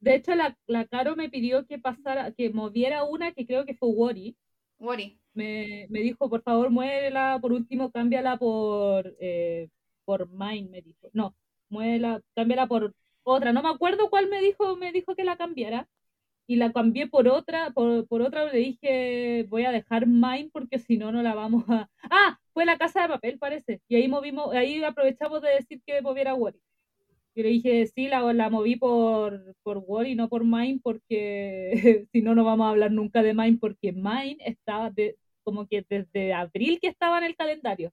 De hecho, la, la Caro me pidió que pasara, que moviera una que creo que fue Wori. Worry. Me, me dijo, por favor, muévela, por último, cámbiala por, eh, por Mine, me dijo. No, muévela, cámbiala por otra. No me acuerdo cuál me dijo, me dijo que la cambiara. Y la cambié por otra, por, por otra le dije, voy a dejar Mine porque si no, no la vamos a... Ah, fue la casa de papel, parece. Y ahí movimos, ahí aprovechamos de decir que moviera Wori. Y le dije, sí, la, la moví por, por Word y no por Mine, porque si no, no vamos a hablar nunca de Mine, porque Mine estaba de, como que desde abril que estaba en el calendario.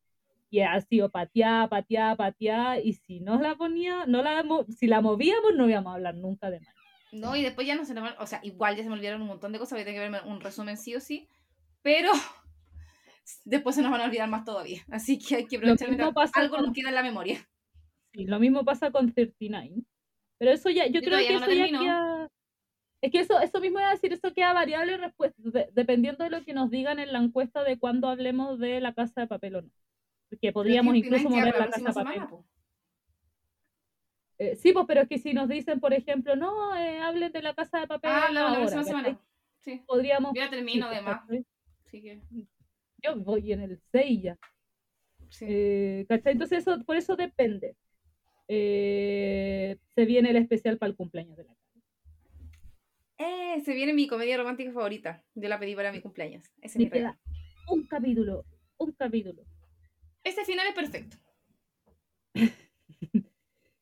Y ha sido pateada, pateada, pateada, y si no la ponía, no la, si la movíamos, no íbamos a hablar nunca de Mine. No, y después ya no se me o sea, igual ya se me olvidaron un montón de cosas, voy a tener que verme un resumen sí o sí, pero después se nos van a olvidar más todavía, así que hay que aprovechar algo con- nos queda en la memoria. Sí, lo mismo pasa con 39. Pero eso ya, yo, Yo creo que no eso ya queda- Es que eso, eso mismo iba a decir, eso queda variable respuesta, de- dependiendo de lo que nos digan en la encuesta de cuándo hablemos de la casa de papel o no. Porque podríamos incluso mover la casa de papel. semana. Eh, sí, pues, pero es que si nos dicen, por ejemplo, no, eh, hablen de la casa de papel. Ah, la, la próxima semana. Sí, Podríamos. yo ya termino sí, además, así que Yo voy en el 6 ya. sí. Eh, ¿cachai? Entonces, eso, por eso depende. Eh, se viene el especial para el cumpleaños de la casa. Eh, se viene mi comedia romántica favorita. Yo la pedí para mi cumpleaños. Ese Me queda un capítulo, un capítulo. Este final es perfecto.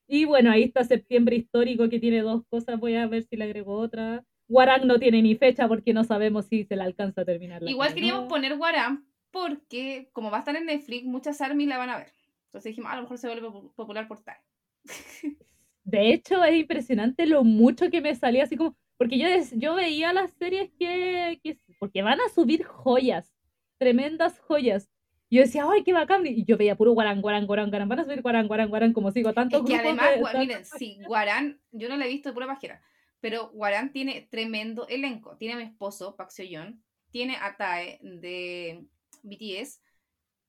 Y bueno, ahí está septiembre histórico que tiene dos cosas. Voy a ver si le agrego otra. Warang no tiene ni fecha porque no sabemos si se la alcanza a terminar. la Igual queríamos ¿no? poner Guaram porque, como va a estar en Netflix, muchas army la van a ver. Entonces dijimos, "Ah, a lo mejor se vuelve popu- popular por tal. De hecho, es impresionante lo mucho que me salía así como. Porque yo, yo veía las series que, que- Porque van a subir joyas. Tremendas joyas. Y yo decía, ¡ay, qué bacán! Y yo veía puro guarán, guarán, guarán, guarán. Van a subir guarán, guarán, guarán. Como sigo tantos Es que además, de- miren, sí, Guarán, yo no la he visto de pura pajera, pero Guarán tiene tremendo elenco. Tiene a mi esposo, Park Seo-yeon, tiene a Tae de BTS,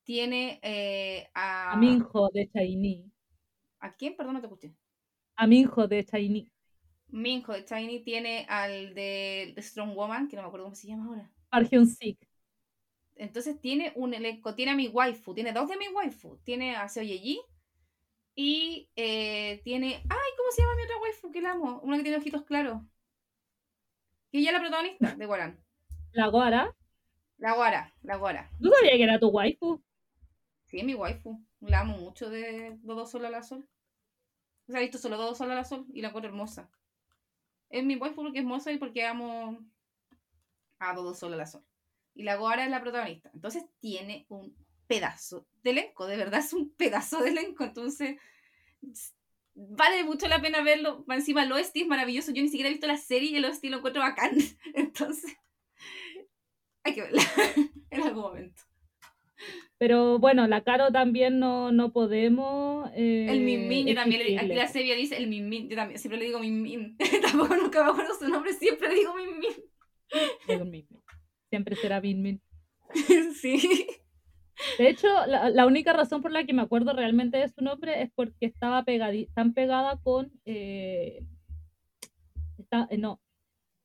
tiene eh, a... A Minho de Shiny. ¿A quién? Perdón, no te escuché. A Minho de Shiny. Minho de Tiny tiene al de Strong Woman, que no me acuerdo cómo se llama ahora. Park Hyun-sik. Entonces tiene un elenco, tiene a mi waifu, tiene dos de mi waifu, tiene a Seo Ye-ji y eh, tiene, ay, ¿cómo se llama mi otra waifu que la amo? Una que tiene ojitos claros. Que ella es la protagonista de Guarán. La Guara. La Guara, la Guara. ¿Tú sabías que era tu waifu? Sí, es mi waifu. La amo mucho de Dodo Sol a la Sol. O sea, he visto solo Dodo Sol a la Sol y la encuentro hermosa. Es mi waifu porque es hermosa y porque amo a Dodo Sol a la Sol. Y la Guara es la protagonista. Entonces tiene un pedazo de elenco, de verdad es un pedazo de elenco. Entonces vale mucho la pena verlo. Encima el OST es maravilloso. Yo ni siquiera he visto la serie y el OST lo encuentro bacán. Entonces hay que verla en algún momento. Pero bueno, la Caro también no, no podemos. eh, El Min yo también, aquí la Sevilla dice el Min yo también siempre le digo Min Tampoco nunca me acuerdo su nombre, siempre le digo Min. Siempre será Min Min. sí. De hecho, la, la única razón por la que me acuerdo realmente de su nombre es porque estaba pegadi- tan pegada con. eh, está- eh, no.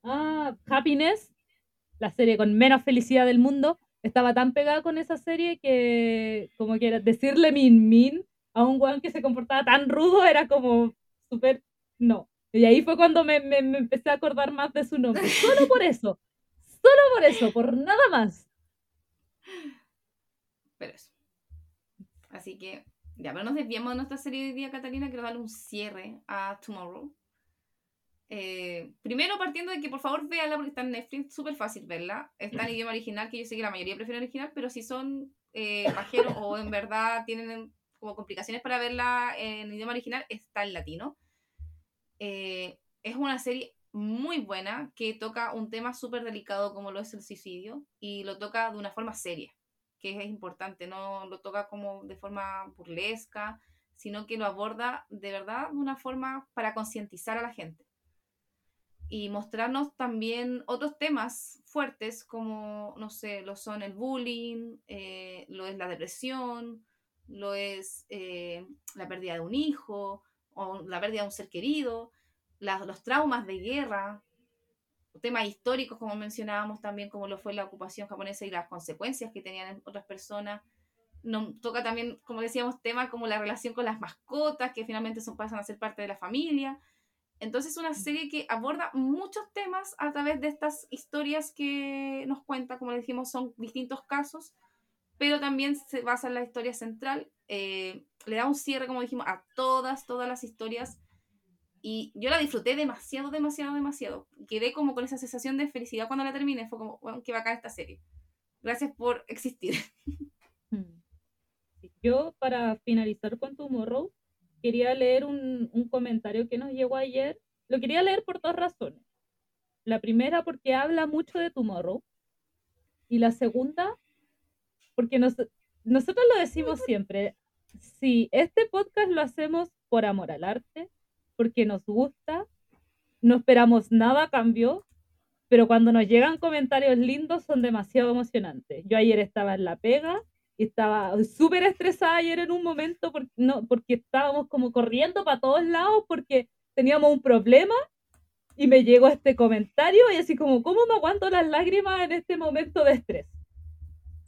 Ah, Happiness, la serie con menos felicidad del mundo, estaba tan pegada con esa serie que como que decirle Min Min a un weón que se comportaba tan rudo era como súper no. Y ahí fue cuando me, me- me empecé a acordar más de su nombre. Solo por eso. Solo por eso, por nada más. Pero eso. Así que, ya, pero nos desviamos de nuestra serie de día, Catalina. Quiero darle un cierre a Tomorrow. Eh, primero partiendo de que por favor véala porque está en Netflix, súper fácil verla. Está en idioma original, que yo sé que la mayoría prefiere original, pero si son eh, pajeros o en verdad tienen como complicaciones para verla en idioma original, está en latino. Eh, es una serie muy buena que toca un tema súper delicado como lo es el suicidio y lo toca de una forma seria, que es importante, no lo toca como de forma burlesca, sino que lo aborda de verdad de una forma para concientizar a la gente y mostrarnos también otros temas fuertes como, no sé, lo son el bullying, eh, lo es la depresión, lo es eh, la pérdida de un hijo o la pérdida de un ser querido, los traumas de guerra, temas históricos como mencionábamos también, como lo fue la ocupación japonesa y las consecuencias que tenían en otras personas. Nos toca también, como decíamos, temas como la relación con las mascotas, que finalmente son, pasan a ser parte de la familia. Entonces es una serie que aborda muchos temas a través de estas historias que nos cuenta, como le dijimos, son distintos casos, pero también se basa en la historia central. eh, le da un cierre, como dijimos, a todas, todas las historias. Y yo la disfruté demasiado, demasiado, demasiado. Quedé como con esa sensación de felicidad cuando la terminé. Fue como, bueno, qué bacán esta serie. Gracias por existir. Hmm. Yo, para finalizar con Tomorrow, quería leer un, un comentario que nos llegó ayer. Lo quería leer por dos razones. La primera, porque habla mucho de Tomorrow. Y la segunda, porque nos- nosotros lo decimos siempre. Si este podcast lo hacemos por amor al arte, porque nos gusta, no esperamos nada a cambio, pero cuando nos llegan comentarios lindos son demasiado emocionantes. Yo ayer estaba en la pega estaba súper estresada ayer en un momento porque, no, porque estábamos como corriendo para todos lados porque teníamos un problema y me llegó este comentario y así como, ¿cómo me aguanto las lágrimas en este momento de estrés?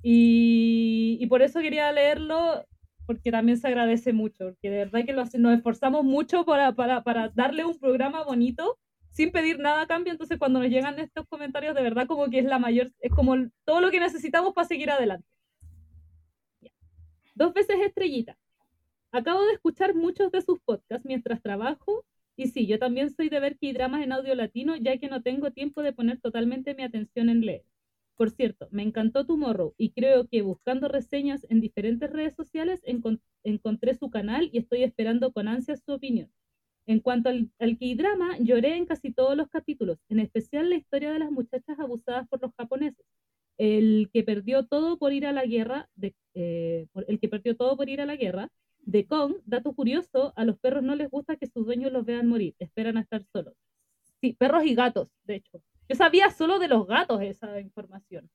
Y, y por eso quería leerlo porque también se agradece mucho, porque de verdad que lo hace- nos esforzamos mucho para, para, para darle un programa bonito sin pedir nada a cambio, entonces cuando nos llegan estos comentarios de verdad como que es la mayor, es como todo lo que necesitamos para seguir adelante. Dos veces estrellita. Acabo de escuchar muchos de sus podcasts mientras trabajo y sí, yo también soy de ver dramas en audio latino ya que no tengo tiempo de poner totalmente mi atención en leer. Por cierto, me encantó Tomorrow y creo que buscando reseñas en diferentes redes sociales encon- encontré su canal y estoy esperando con ansias su opinión. En cuanto al, al K-drama, lloré en casi todos los capítulos, en especial la historia de las muchachas abusadas por los japoneses. El que perdió todo por ir a la guerra, de, eh, por- el que perdió todo por ir a la guerra, de Kong, dato curioso, a los perros no les gusta que sus dueños los vean morir, esperan a estar solos. Sí, perros y gatos, de hecho. Yo sabía solo de los gatos esa información.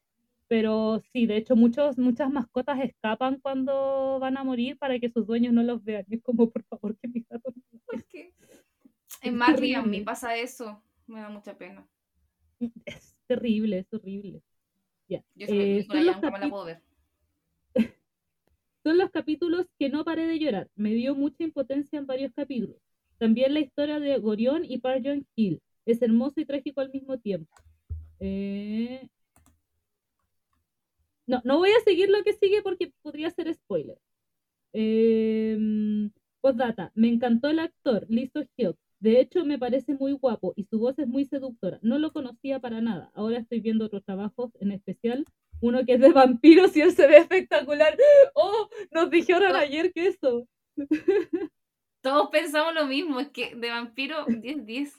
Pero sí, de hecho, muchos, muchas mascotas escapan cuando van a morir para que sus dueños no los vean. Y es como, por favor, que mis gatos no ¿Por qué? En terrible. a mí pasa eso. Me da mucha pena. Es terrible, es horrible. Ya. Yo Eh, son, los la puedo ver. son los capítulos que no paré de llorar. Me dio mucha impotencia en varios capítulos. También la historia de Gorión y Park Jong Hill. Es hermoso y trágico al mismo tiempo. Eh, No, no voy a seguir lo que sigue porque podría ser spoiler. Eh, Postdata, me encantó el actor, Lee So-hyuk. De hecho, me parece muy guapo y su voz es muy seductora. No lo conocía para nada. Ahora estoy viendo otros trabajos, en especial uno que es de vampiros y él se ve espectacular. ¡Oh! Nos dijeron ayer que eso. Todos pensamos lo mismo, es que de vampiro 10-10.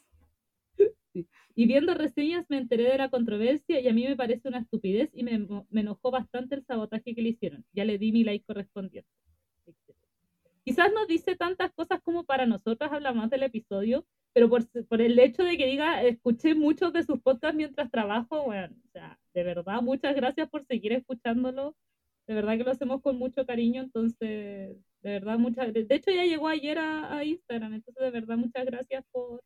Y viendo reseñas me enteré de la controversia y a mí me parece una estupidez y me, me enojó bastante el sabotaje que le hicieron. Ya le di mi like correspondiente. Quizás no dice tantas cosas como para nosotras hablamos del episodio, pero por, por el hecho de que diga, escuché muchos de sus podcasts mientras trabajo, bueno, o sea, de verdad, muchas gracias por seguir escuchándolo. De verdad que lo hacemos con mucho cariño, entonces, de verdad, muchas De hecho, ya llegó ayer a, a Instagram, entonces, de verdad, muchas gracias por...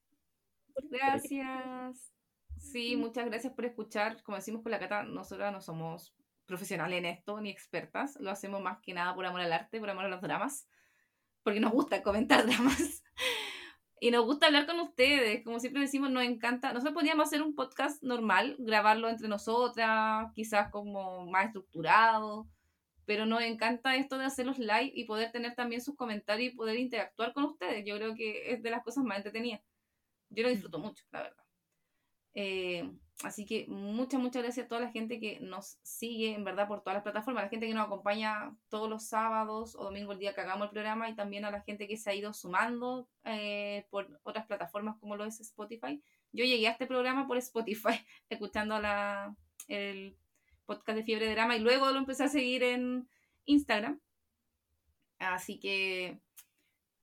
por- Gracias. Sí, muchas gracias por escuchar. Como decimos con la Cata, nosotras no somos profesionales en esto ni expertas. Lo hacemos más que nada por amor al arte, por amor a los dramas. Porque nos gusta comentar dramas. Y nos gusta hablar con ustedes. Como siempre decimos, nos encanta. Nosotros podríamos hacer un podcast normal, grabarlo entre nosotras, quizás como más estructurado. Pero nos encanta esto de hacer los live y poder tener también sus comentarios y poder interactuar con ustedes. Yo creo que es de las cosas más entretenidas. Yo lo disfruto mucho, la verdad. Eh, así que muchas, muchas gracias a toda la gente que nos sigue, en verdad, por todas las plataformas, a la gente que nos acompaña todos los sábados o domingos el día que hagamos el programa y también a la gente que se ha ido sumando eh, por otras plataformas como lo es Spotify. Yo llegué a este programa por Spotify, escuchando la, el podcast de Fiebre de Drama y luego lo empecé a seguir en Instagram. Así que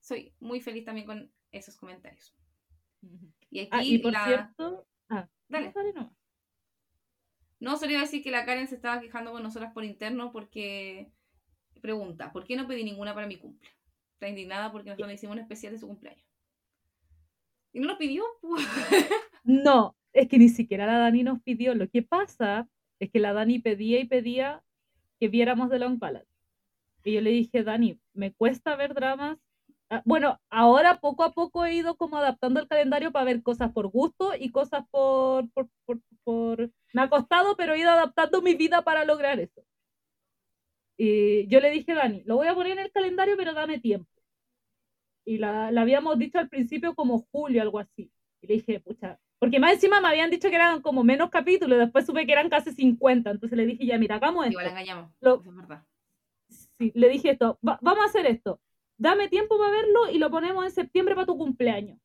soy muy feliz también con esos comentarios. Y aquí Ah, y por la... cierto. Ah, Dale. no, nomás. No, solo iba a decir que la Karen se estaba quejando con nosotras por interno porque pregunta, ¿por qué no pedí ninguna para mi cumple? Está indignada porque nosotros le hicimos un especial de su cumpleaños. Y no lo pidió. No, es que ni siquiera la Dani nos pidió. Lo que pasa es que la Dani pedía y pedía que viéramos The Long Ballad. Y yo le dije, Dani, me cuesta ver dramas. Ah, Bueno, ahora poco a poco he ido como adaptando el calendario para ver cosas por gusto y cosas por, por, por, por- Me ha costado, pero he ido adaptando mi vida para lograr eso. Y yo le dije, Dani, lo voy a poner en el calendario, pero dame tiempo. Y la, la habíamos dicho al principio como julio, algo así. Y le dije, pucha, porque más encima me habían dicho que eran como menos capítulos, después supe que eran casi 50, entonces le dije, ya, mira, hagamos esto. Igual engañamos. Lo- es verdad. Sí, le dije esto, "Va- vamos a hacer esto, dame tiempo para verlo y lo ponemos en septiembre para tu cumpleaños.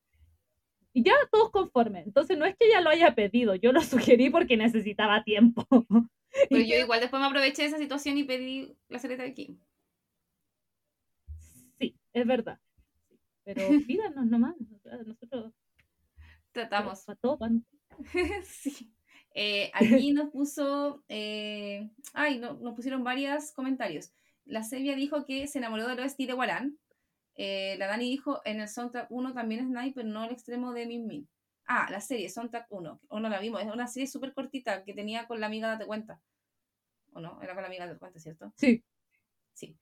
Y ya todos conformes. Entonces no es que ella lo haya pedido, yo lo sugerí porque necesitaba tiempo. Pero yo igual después me aproveché de esa situación y pedí la cereta de Kim. Sí, es verdad. Pero pídanos nomás, nosotros Tratamos. para todo, sí. Eh, aquí nos puso. eh, ay, no, nos pusieron varios comentarios. La Sevia dijo que se enamoró del OST de Walan. Eh, la Dani dijo en el soundtrack 1 también es nice, pero no el extremo de Min Min. Ah, la serie, soundtrack 1. O no la vimos. Es una serie súper cortita que tenía con la amiga Date Cuenta. ¿O no? Era con la amiga Date Cuenta, ¿cierto? Sí, Sí.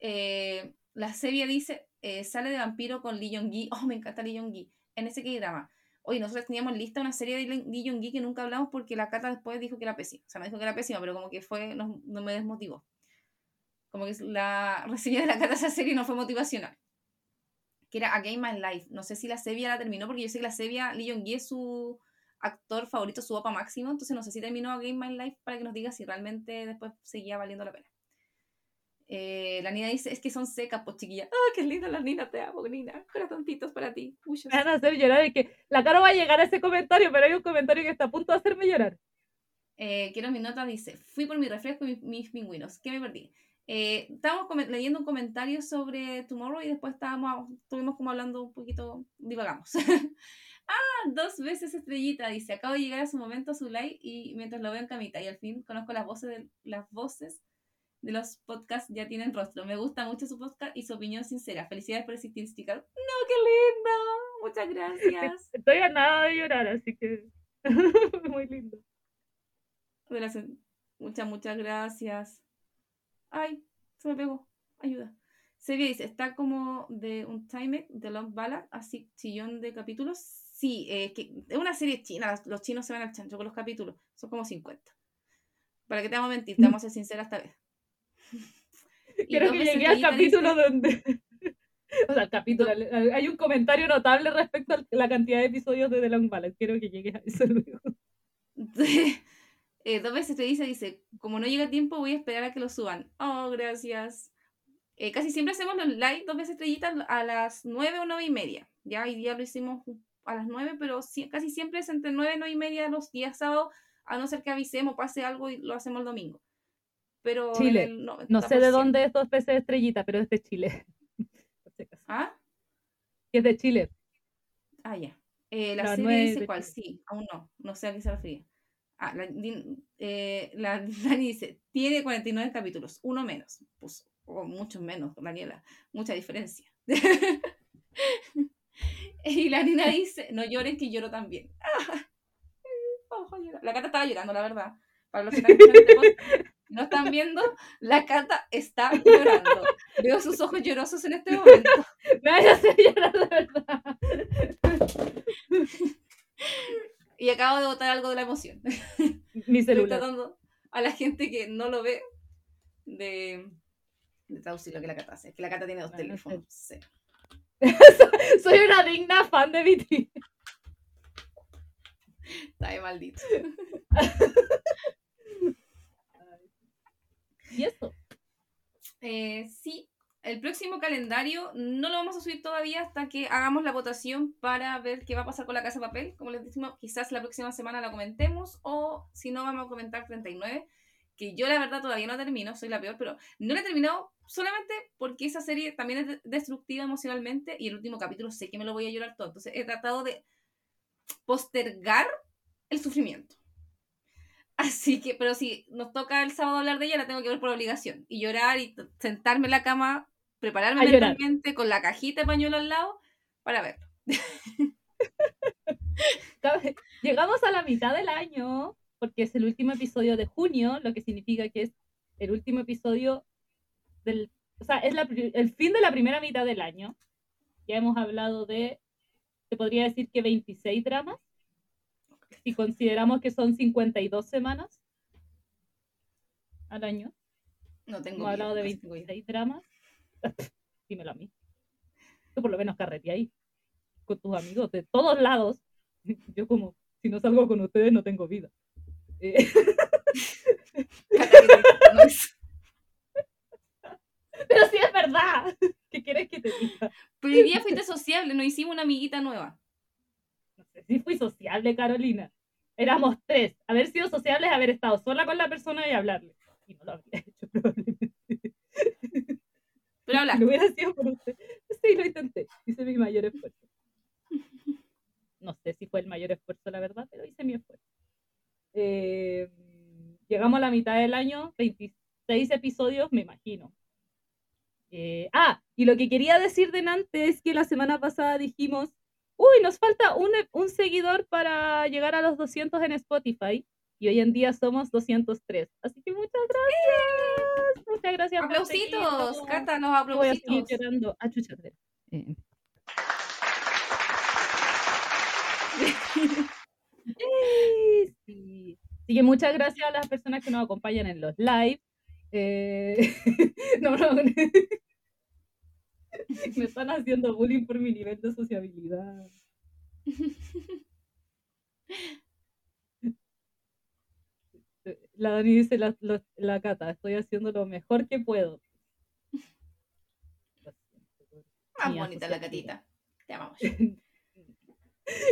Eh, la Sevia dice, eh, sale de vampiro con Lee Jong-gi. Oh, me encanta Lee Jong-gi. En ese K-drama. Oye, nosotros teníamos lista una serie de Lee Jong-gi que nunca hablamos porque la Cata después dijo que era pésima. O sea, no dijo que era pésima, pero como que fue, no, no me desmotivó. Como que la reseña de la Cata de esa serie no fue motivacional. Que era A Game My Life. No sé si la Sevia la terminó porque yo sé que la Sevia, Lee Jong-gi es su actor favorito, su opa máximo. Entonces no sé si terminó A Game My Life para que nos diga si realmente después seguía valiendo la pena. Eh, la Nina dice, es que son secas, pues chiquilla. ¡Ah, qué linda la Nina! Te amo, Nina. Corazoncitos para ti. Me van a hacer llorar. Es que la cara va a llegar a ese comentario, pero hay un comentario que está a punto de hacerme llorar. Eh, quiero mi nota, dice, fui por mi refresco y mis, mis pingüinos. ¿Qué me perdí? Eh, estábamos leyendo un comentario sobre Tomorrow y después estábamos, estuvimos como hablando un poquito, divagamos. ah, dos veces estrellita, dice, acabo de llegar a su momento, a su live, y mientras lo veo en camita, y al fin conozco las voces de, las voces de los podcasts, ya tienen rostro. Me gusta mucho su podcast y su opinión sincera. Felicidades por existir, chicas. No, qué lindo. Muchas gracias. Estoy a nada de llorar, así que muy lindo. Muchas, muchas gracias. Ay, se me pegó. Ayuda. Sevilla dice, está como de un time de Long Ballad, así chillón de capítulos. Sí, eh, que es una serie china, los chinos se van al chancho con los capítulos, son como 50. Para que te vamos a mentir, te vamos a ser sincera esta vez. Dos que llegue al capítulo dice- donde. O sea, al capítulo. Hay un comentario notable respecto a la cantidad de episodios de The Long Ballad. Quiero que llegue a eso luego. Eh, dos veces te dice, dice, como no llega a tiempo, voy a esperar a que lo suban. Oh, gracias. Eh, casi siempre hacemos los live dos veces estrellitas a las nueve o nueve y media. Ya hoy día lo hicimos a las nueve, pero casi siempre es entre nueve y nueve y media los días sábados, a no ser que avisemos, pase algo y lo hacemos el domingo. Pero Chile. el No sé de 90%. dónde es dos veces estrellita, pero es de Chile. ¿Ah? Es de Chile. Ah, ya. Eh, la serie dice cuál, sí, aún no, no sé a qué se refiere. Ah, la, eh, la dice, tiene 49 capítulos, uno menos. Pues, o muchos menos, Daniela, mucha diferencia. y la Nina dice, no llores que lloro también. Oh. La Cata estaba llorando, la verdad. Para los que están este no están viendo, la Cata está llorando. Veo sus ojos llorosos en este momento. Me vaya a hacer llorar de verdad. Y acabo de botar algo de la emoción. Mi Estoy celular. tratando a la gente que no lo ve de, de traducir lo que la Cata hace. Que la Cata tiene dos Bueno, teléfonos. Cero. Soy una digna fan de BT. Está de maldito. Y eso. Eh, sí, el próximo calendario no lo vamos a subir todavía hasta que hagamos la votación para ver qué va a pasar con la Casa Papel. Como les decimos, quizás la próxima semana la comentemos o si no, vamos a comentar 39, que yo la verdad todavía no termino, soy la peor, pero no la he terminado solamente porque esa serie también es de- destructiva emocionalmente y el último capítulo sé que me lo voy a llorar todo. Entonces he tratado de postergar el sufrimiento. Así que, pero si nos toca el sábado hablar de ella, la tengo que ver por obligación. Y llorar y sentarme en la cama, prepararme mentalmente con la cajita de pañuelo al lado para verlo. Llegamos a la mitad del año, porque es el último episodio de junio, lo que significa que es el último episodio del. O sea, es la el fin de la primera mitad del año. Ya hemos hablado de. Se podría decir que 26 dramas. Si consideramos que son 52 semanas al año. No tengo Hemos hablado de idea, no tengo idea. 26 dramas. Dímelo a mí. Tú por lo menos carrete ahí. Con tus amigos de todos lados. Yo como, si no salgo con ustedes no tengo vida. Eh, pero sí es verdad. ¿Qué quieres que te diga? Pero hoy día fuiste sociable, nos hicimos una amiguita nueva. Si fui sociable, Carolina. Éramos tres. Haber sido sociable es haber estado sola con la persona y hablarle. Y no lo habría hecho probablemente. Pero lo hubiera sido por usted. Sí, lo intenté. Hice mi mayor esfuerzo. No sé si fue el mayor esfuerzo, la verdad, pero hice mi esfuerzo. Eh, llegamos a la mitad del año, 26 episodios, me imagino. Eh, ah, y lo que quería decir delante es que la semana pasada dijimos, uy, nos falta un, un seguidor para llegar a los 200 en Spotify. Y hoy en día somos 203. Así que muchas gracias. Muchas gracias. Aplausitos, los Yo voy a seguir aplausitos. llorando. Ah, espera. Eh. Eh, sí. Así que muchas gracias a las personas que nos acompañan en los live. Eh, no, no, me están haciendo bullying por mi nivel de sociabilidad. La Dani dice, la, lo- la Cata, estoy haciendo lo mejor que puedo. Más Mía, bonita la catita. Te amamos.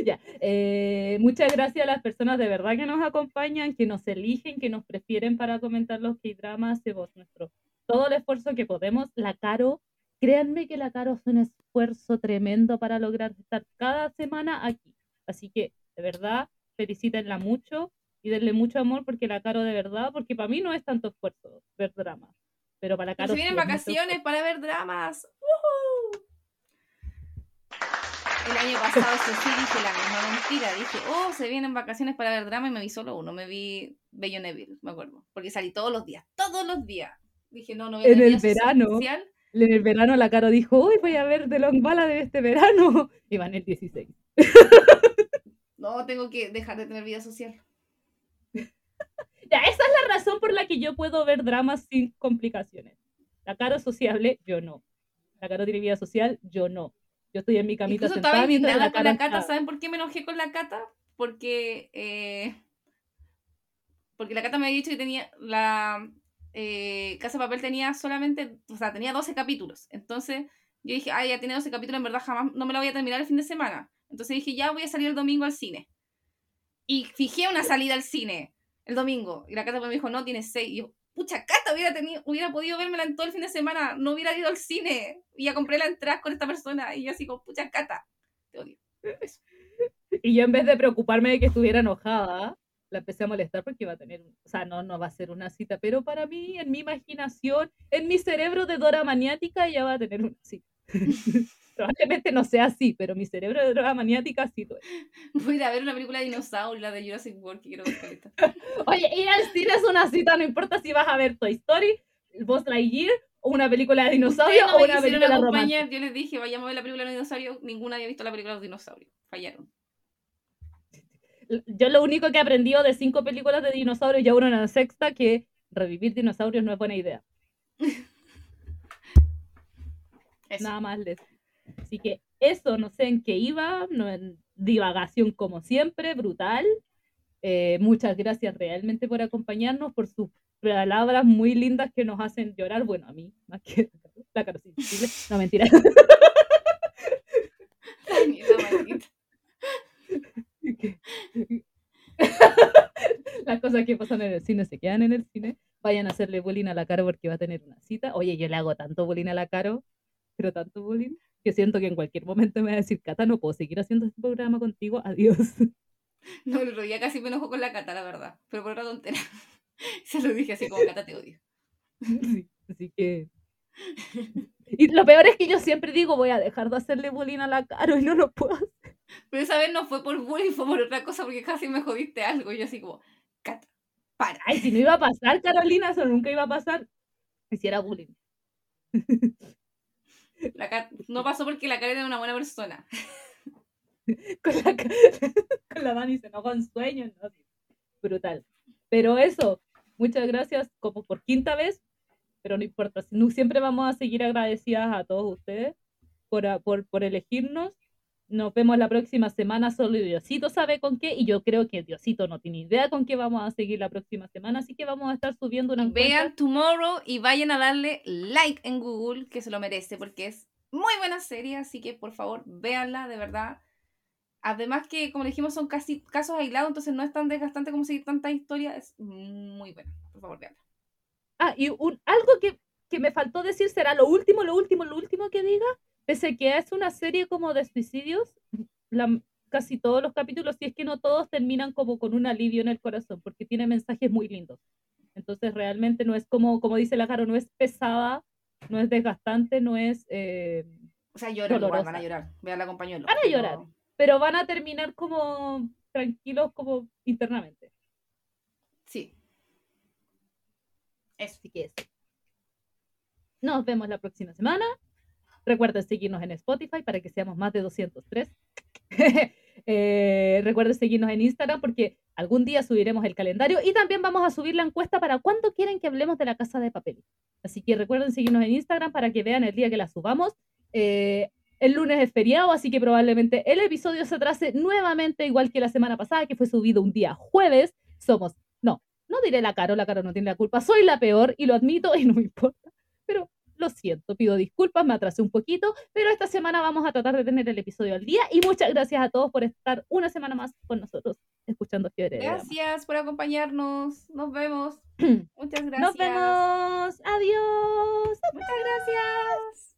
Ya, eh, muchas gracias a las personas de verdad que nos acompañan, que nos eligen, que nos prefieren para comentar los K-dramas. Hacemos nuestro todo el esfuerzo que podemos. La Caro, créanme que la Caro hace un esfuerzo tremendo para lograr estar cada semana aquí. Así que, de verdad, felicítenla mucho y denle mucho amor porque la Caro de verdad, porque para mí no es tanto esfuerzo ver dramas, pero para Caro se vienen vacaciones para ver dramas. ¡Woohoo! El año pasado, sí, dije la misma mentira. Dije, oh, se vienen vacaciones para ver drama y me vi solo uno. Me vi Bello Neville, me acuerdo. Porque salí todos los días, todos los días. Dije, no, no voy a En el verano. social. En el verano la Caro dijo, uy, voy a ver The Long Ballad de este verano. Y van el 16. No, tengo que dejar de tener vida social. Ya, esa es la razón por la que yo puedo ver dramas sin complicaciones. La Caro es sociable, yo no. La Caro tiene vida social, yo no. Yo estoy en mi camita Incluso sentada estaba indignada con la Cata. ¿Saben por qué me enojé con la Cata? Porque, eh, porque la Cata me había dicho que tenía la eh, Casa de Papel tenía solamente, o sea, tenía 12 capítulos. Entonces yo dije, ay, ya tiene 12 capítulos, en verdad jamás no me la voy a terminar el fin de semana. Entonces dije, ya voy a salir el domingo al cine. Y fijé una salida al cine el domingo. Y la Cata me dijo, no, tiene 6. Y yo, pucha, Cata, hubiera, tenido, hubiera podido vérmela en todo el fin de semana. No hubiera ido al cine. Y ya compré la entrada con esta persona. Y yo así como, pucha, Cata, te odio. Eso. Y yo en vez de preocuparme de que estuviera enojada, la empecé a molestar porque iba a tener, o sea, no, no va a ser una cita, pero para mí, en mi imaginación, en mi cerebro de Dora maniática, ella va a tener una cita. Probablemente no sea así, pero mi cerebro de droga maniática sí lo es. Voy a ver una película de dinosaurio, la de Jurassic World, que quiero ver. Oye, ir al cine es una cita, no importa si vas a ver Toy Story, Buzz Lightyear, o una película de dinosaurio Ustedes no o una película romántica. Yo les dije, vayamos a ver la película de dinosaurios. Ninguna había visto la película de los dinosaurios. Fallaron. Yo lo único que he aprendido de cinco películas de dinosaurios, ya uno en la sexta, que revivir dinosaurios no es buena idea. Eso. Nada más les. Así que eso, no sé en qué iba, no en divagación como siempre, brutal. Eh, muchas gracias realmente por acompañarnos, por sus palabras muy lindas que nos hacen llorar. Bueno, a mí, más que la sí, No, mentira. Ay. Las cosas que pasan en el cine se quedan en el cine. Vayan a hacerle bullying a la Caro porque va a tener una cita. Oye, yo le hago tanto bullying a la Caro, pero tanto bullying, que siento que en cualquier momento me va a decir, Cata, no puedo seguir haciendo este programa contigo. Adiós. No, el otro día casi me enojó con la cata, la verdad. Pero por otra tontera. Se lo dije así como, cata, te odio. Sí, así que. Y lo peor es que yo siempre digo, voy a dejar de hacerle bullying a la Caro y no lo puedo hacer. Pero esa vez no fue por bullying, fue por otra cosa, porque casi me jodiste algo. Y yo así como, cata, para. Ay, si no iba a pasar, Carolina, eso nunca iba a pasar. Hiciera bullying. La no pasó porque la cara era una buena persona. con la, con la Dani se enojó en sueños. ¿no? Brutal. Pero eso, muchas gracias como por quinta vez, pero no importa. si Siempre vamos a seguir agradecidas a todos ustedes por, por, por elegirnos. Nos vemos la próxima semana, solo Diosito sabe con qué, y yo creo que Diosito no tiene idea con qué vamos a seguir la próxima semana, así que vamos a estar subiendo una. Vean Tomorrow y vayan a darle like en Google, que se lo merece, porque es muy buena serie, así que por favor, véanla, de verdad. Además que, como dijimos, son casi casos aislados, entonces no es tan desgastante como seguir tanta historia, es muy buena. Por favor, véanla. Ah, y un, algo que, que me faltó decir será lo último, lo último, lo último que diga. Pese que es una serie como de suicidios, la- casi todos los capítulos, si es que no todos, terminan como con un alivio en el corazón, porque tiene mensajes muy lindos. Entonces realmente no es como, como dice la Caro, no es pesada, no es desgastante, no es... eh, O sea, lloran igual, van a llorar. Véanla con pañuelo. Van a llorar. pero van a terminar como tranquilos como internamente. Sí. Eso. Así que eso. Nos vemos la próxima semana. Recuerden seguirnos en Spotify para que seamos más de 203. Eh, recuerden seguirnos en Instagram porque algún día subiremos el calendario y también vamos a subir la encuesta para cuándo quieren que hablemos de la casa de papel. Así que recuerden seguirnos en Instagram para que vean el día que la subamos. Eh, el lunes es feriado, así que probablemente el episodio se atrase nuevamente, igual que la semana pasada, que fue subido un día jueves. Somos, no, no diré la Caro, la Caro no tiene la culpa, soy la peor y lo admito y no me importa. Pero lo siento, pido disculpas, me atrasé un poquito, pero esta semana vamos a tratar de tener el episodio al día y muchas gracias a todos por estar una semana más con nosotros escuchando Fiebre. Gracias por acompañarnos. Nos vemos. muchas gracias. Nos vemos. Adiós. Muchas gracias.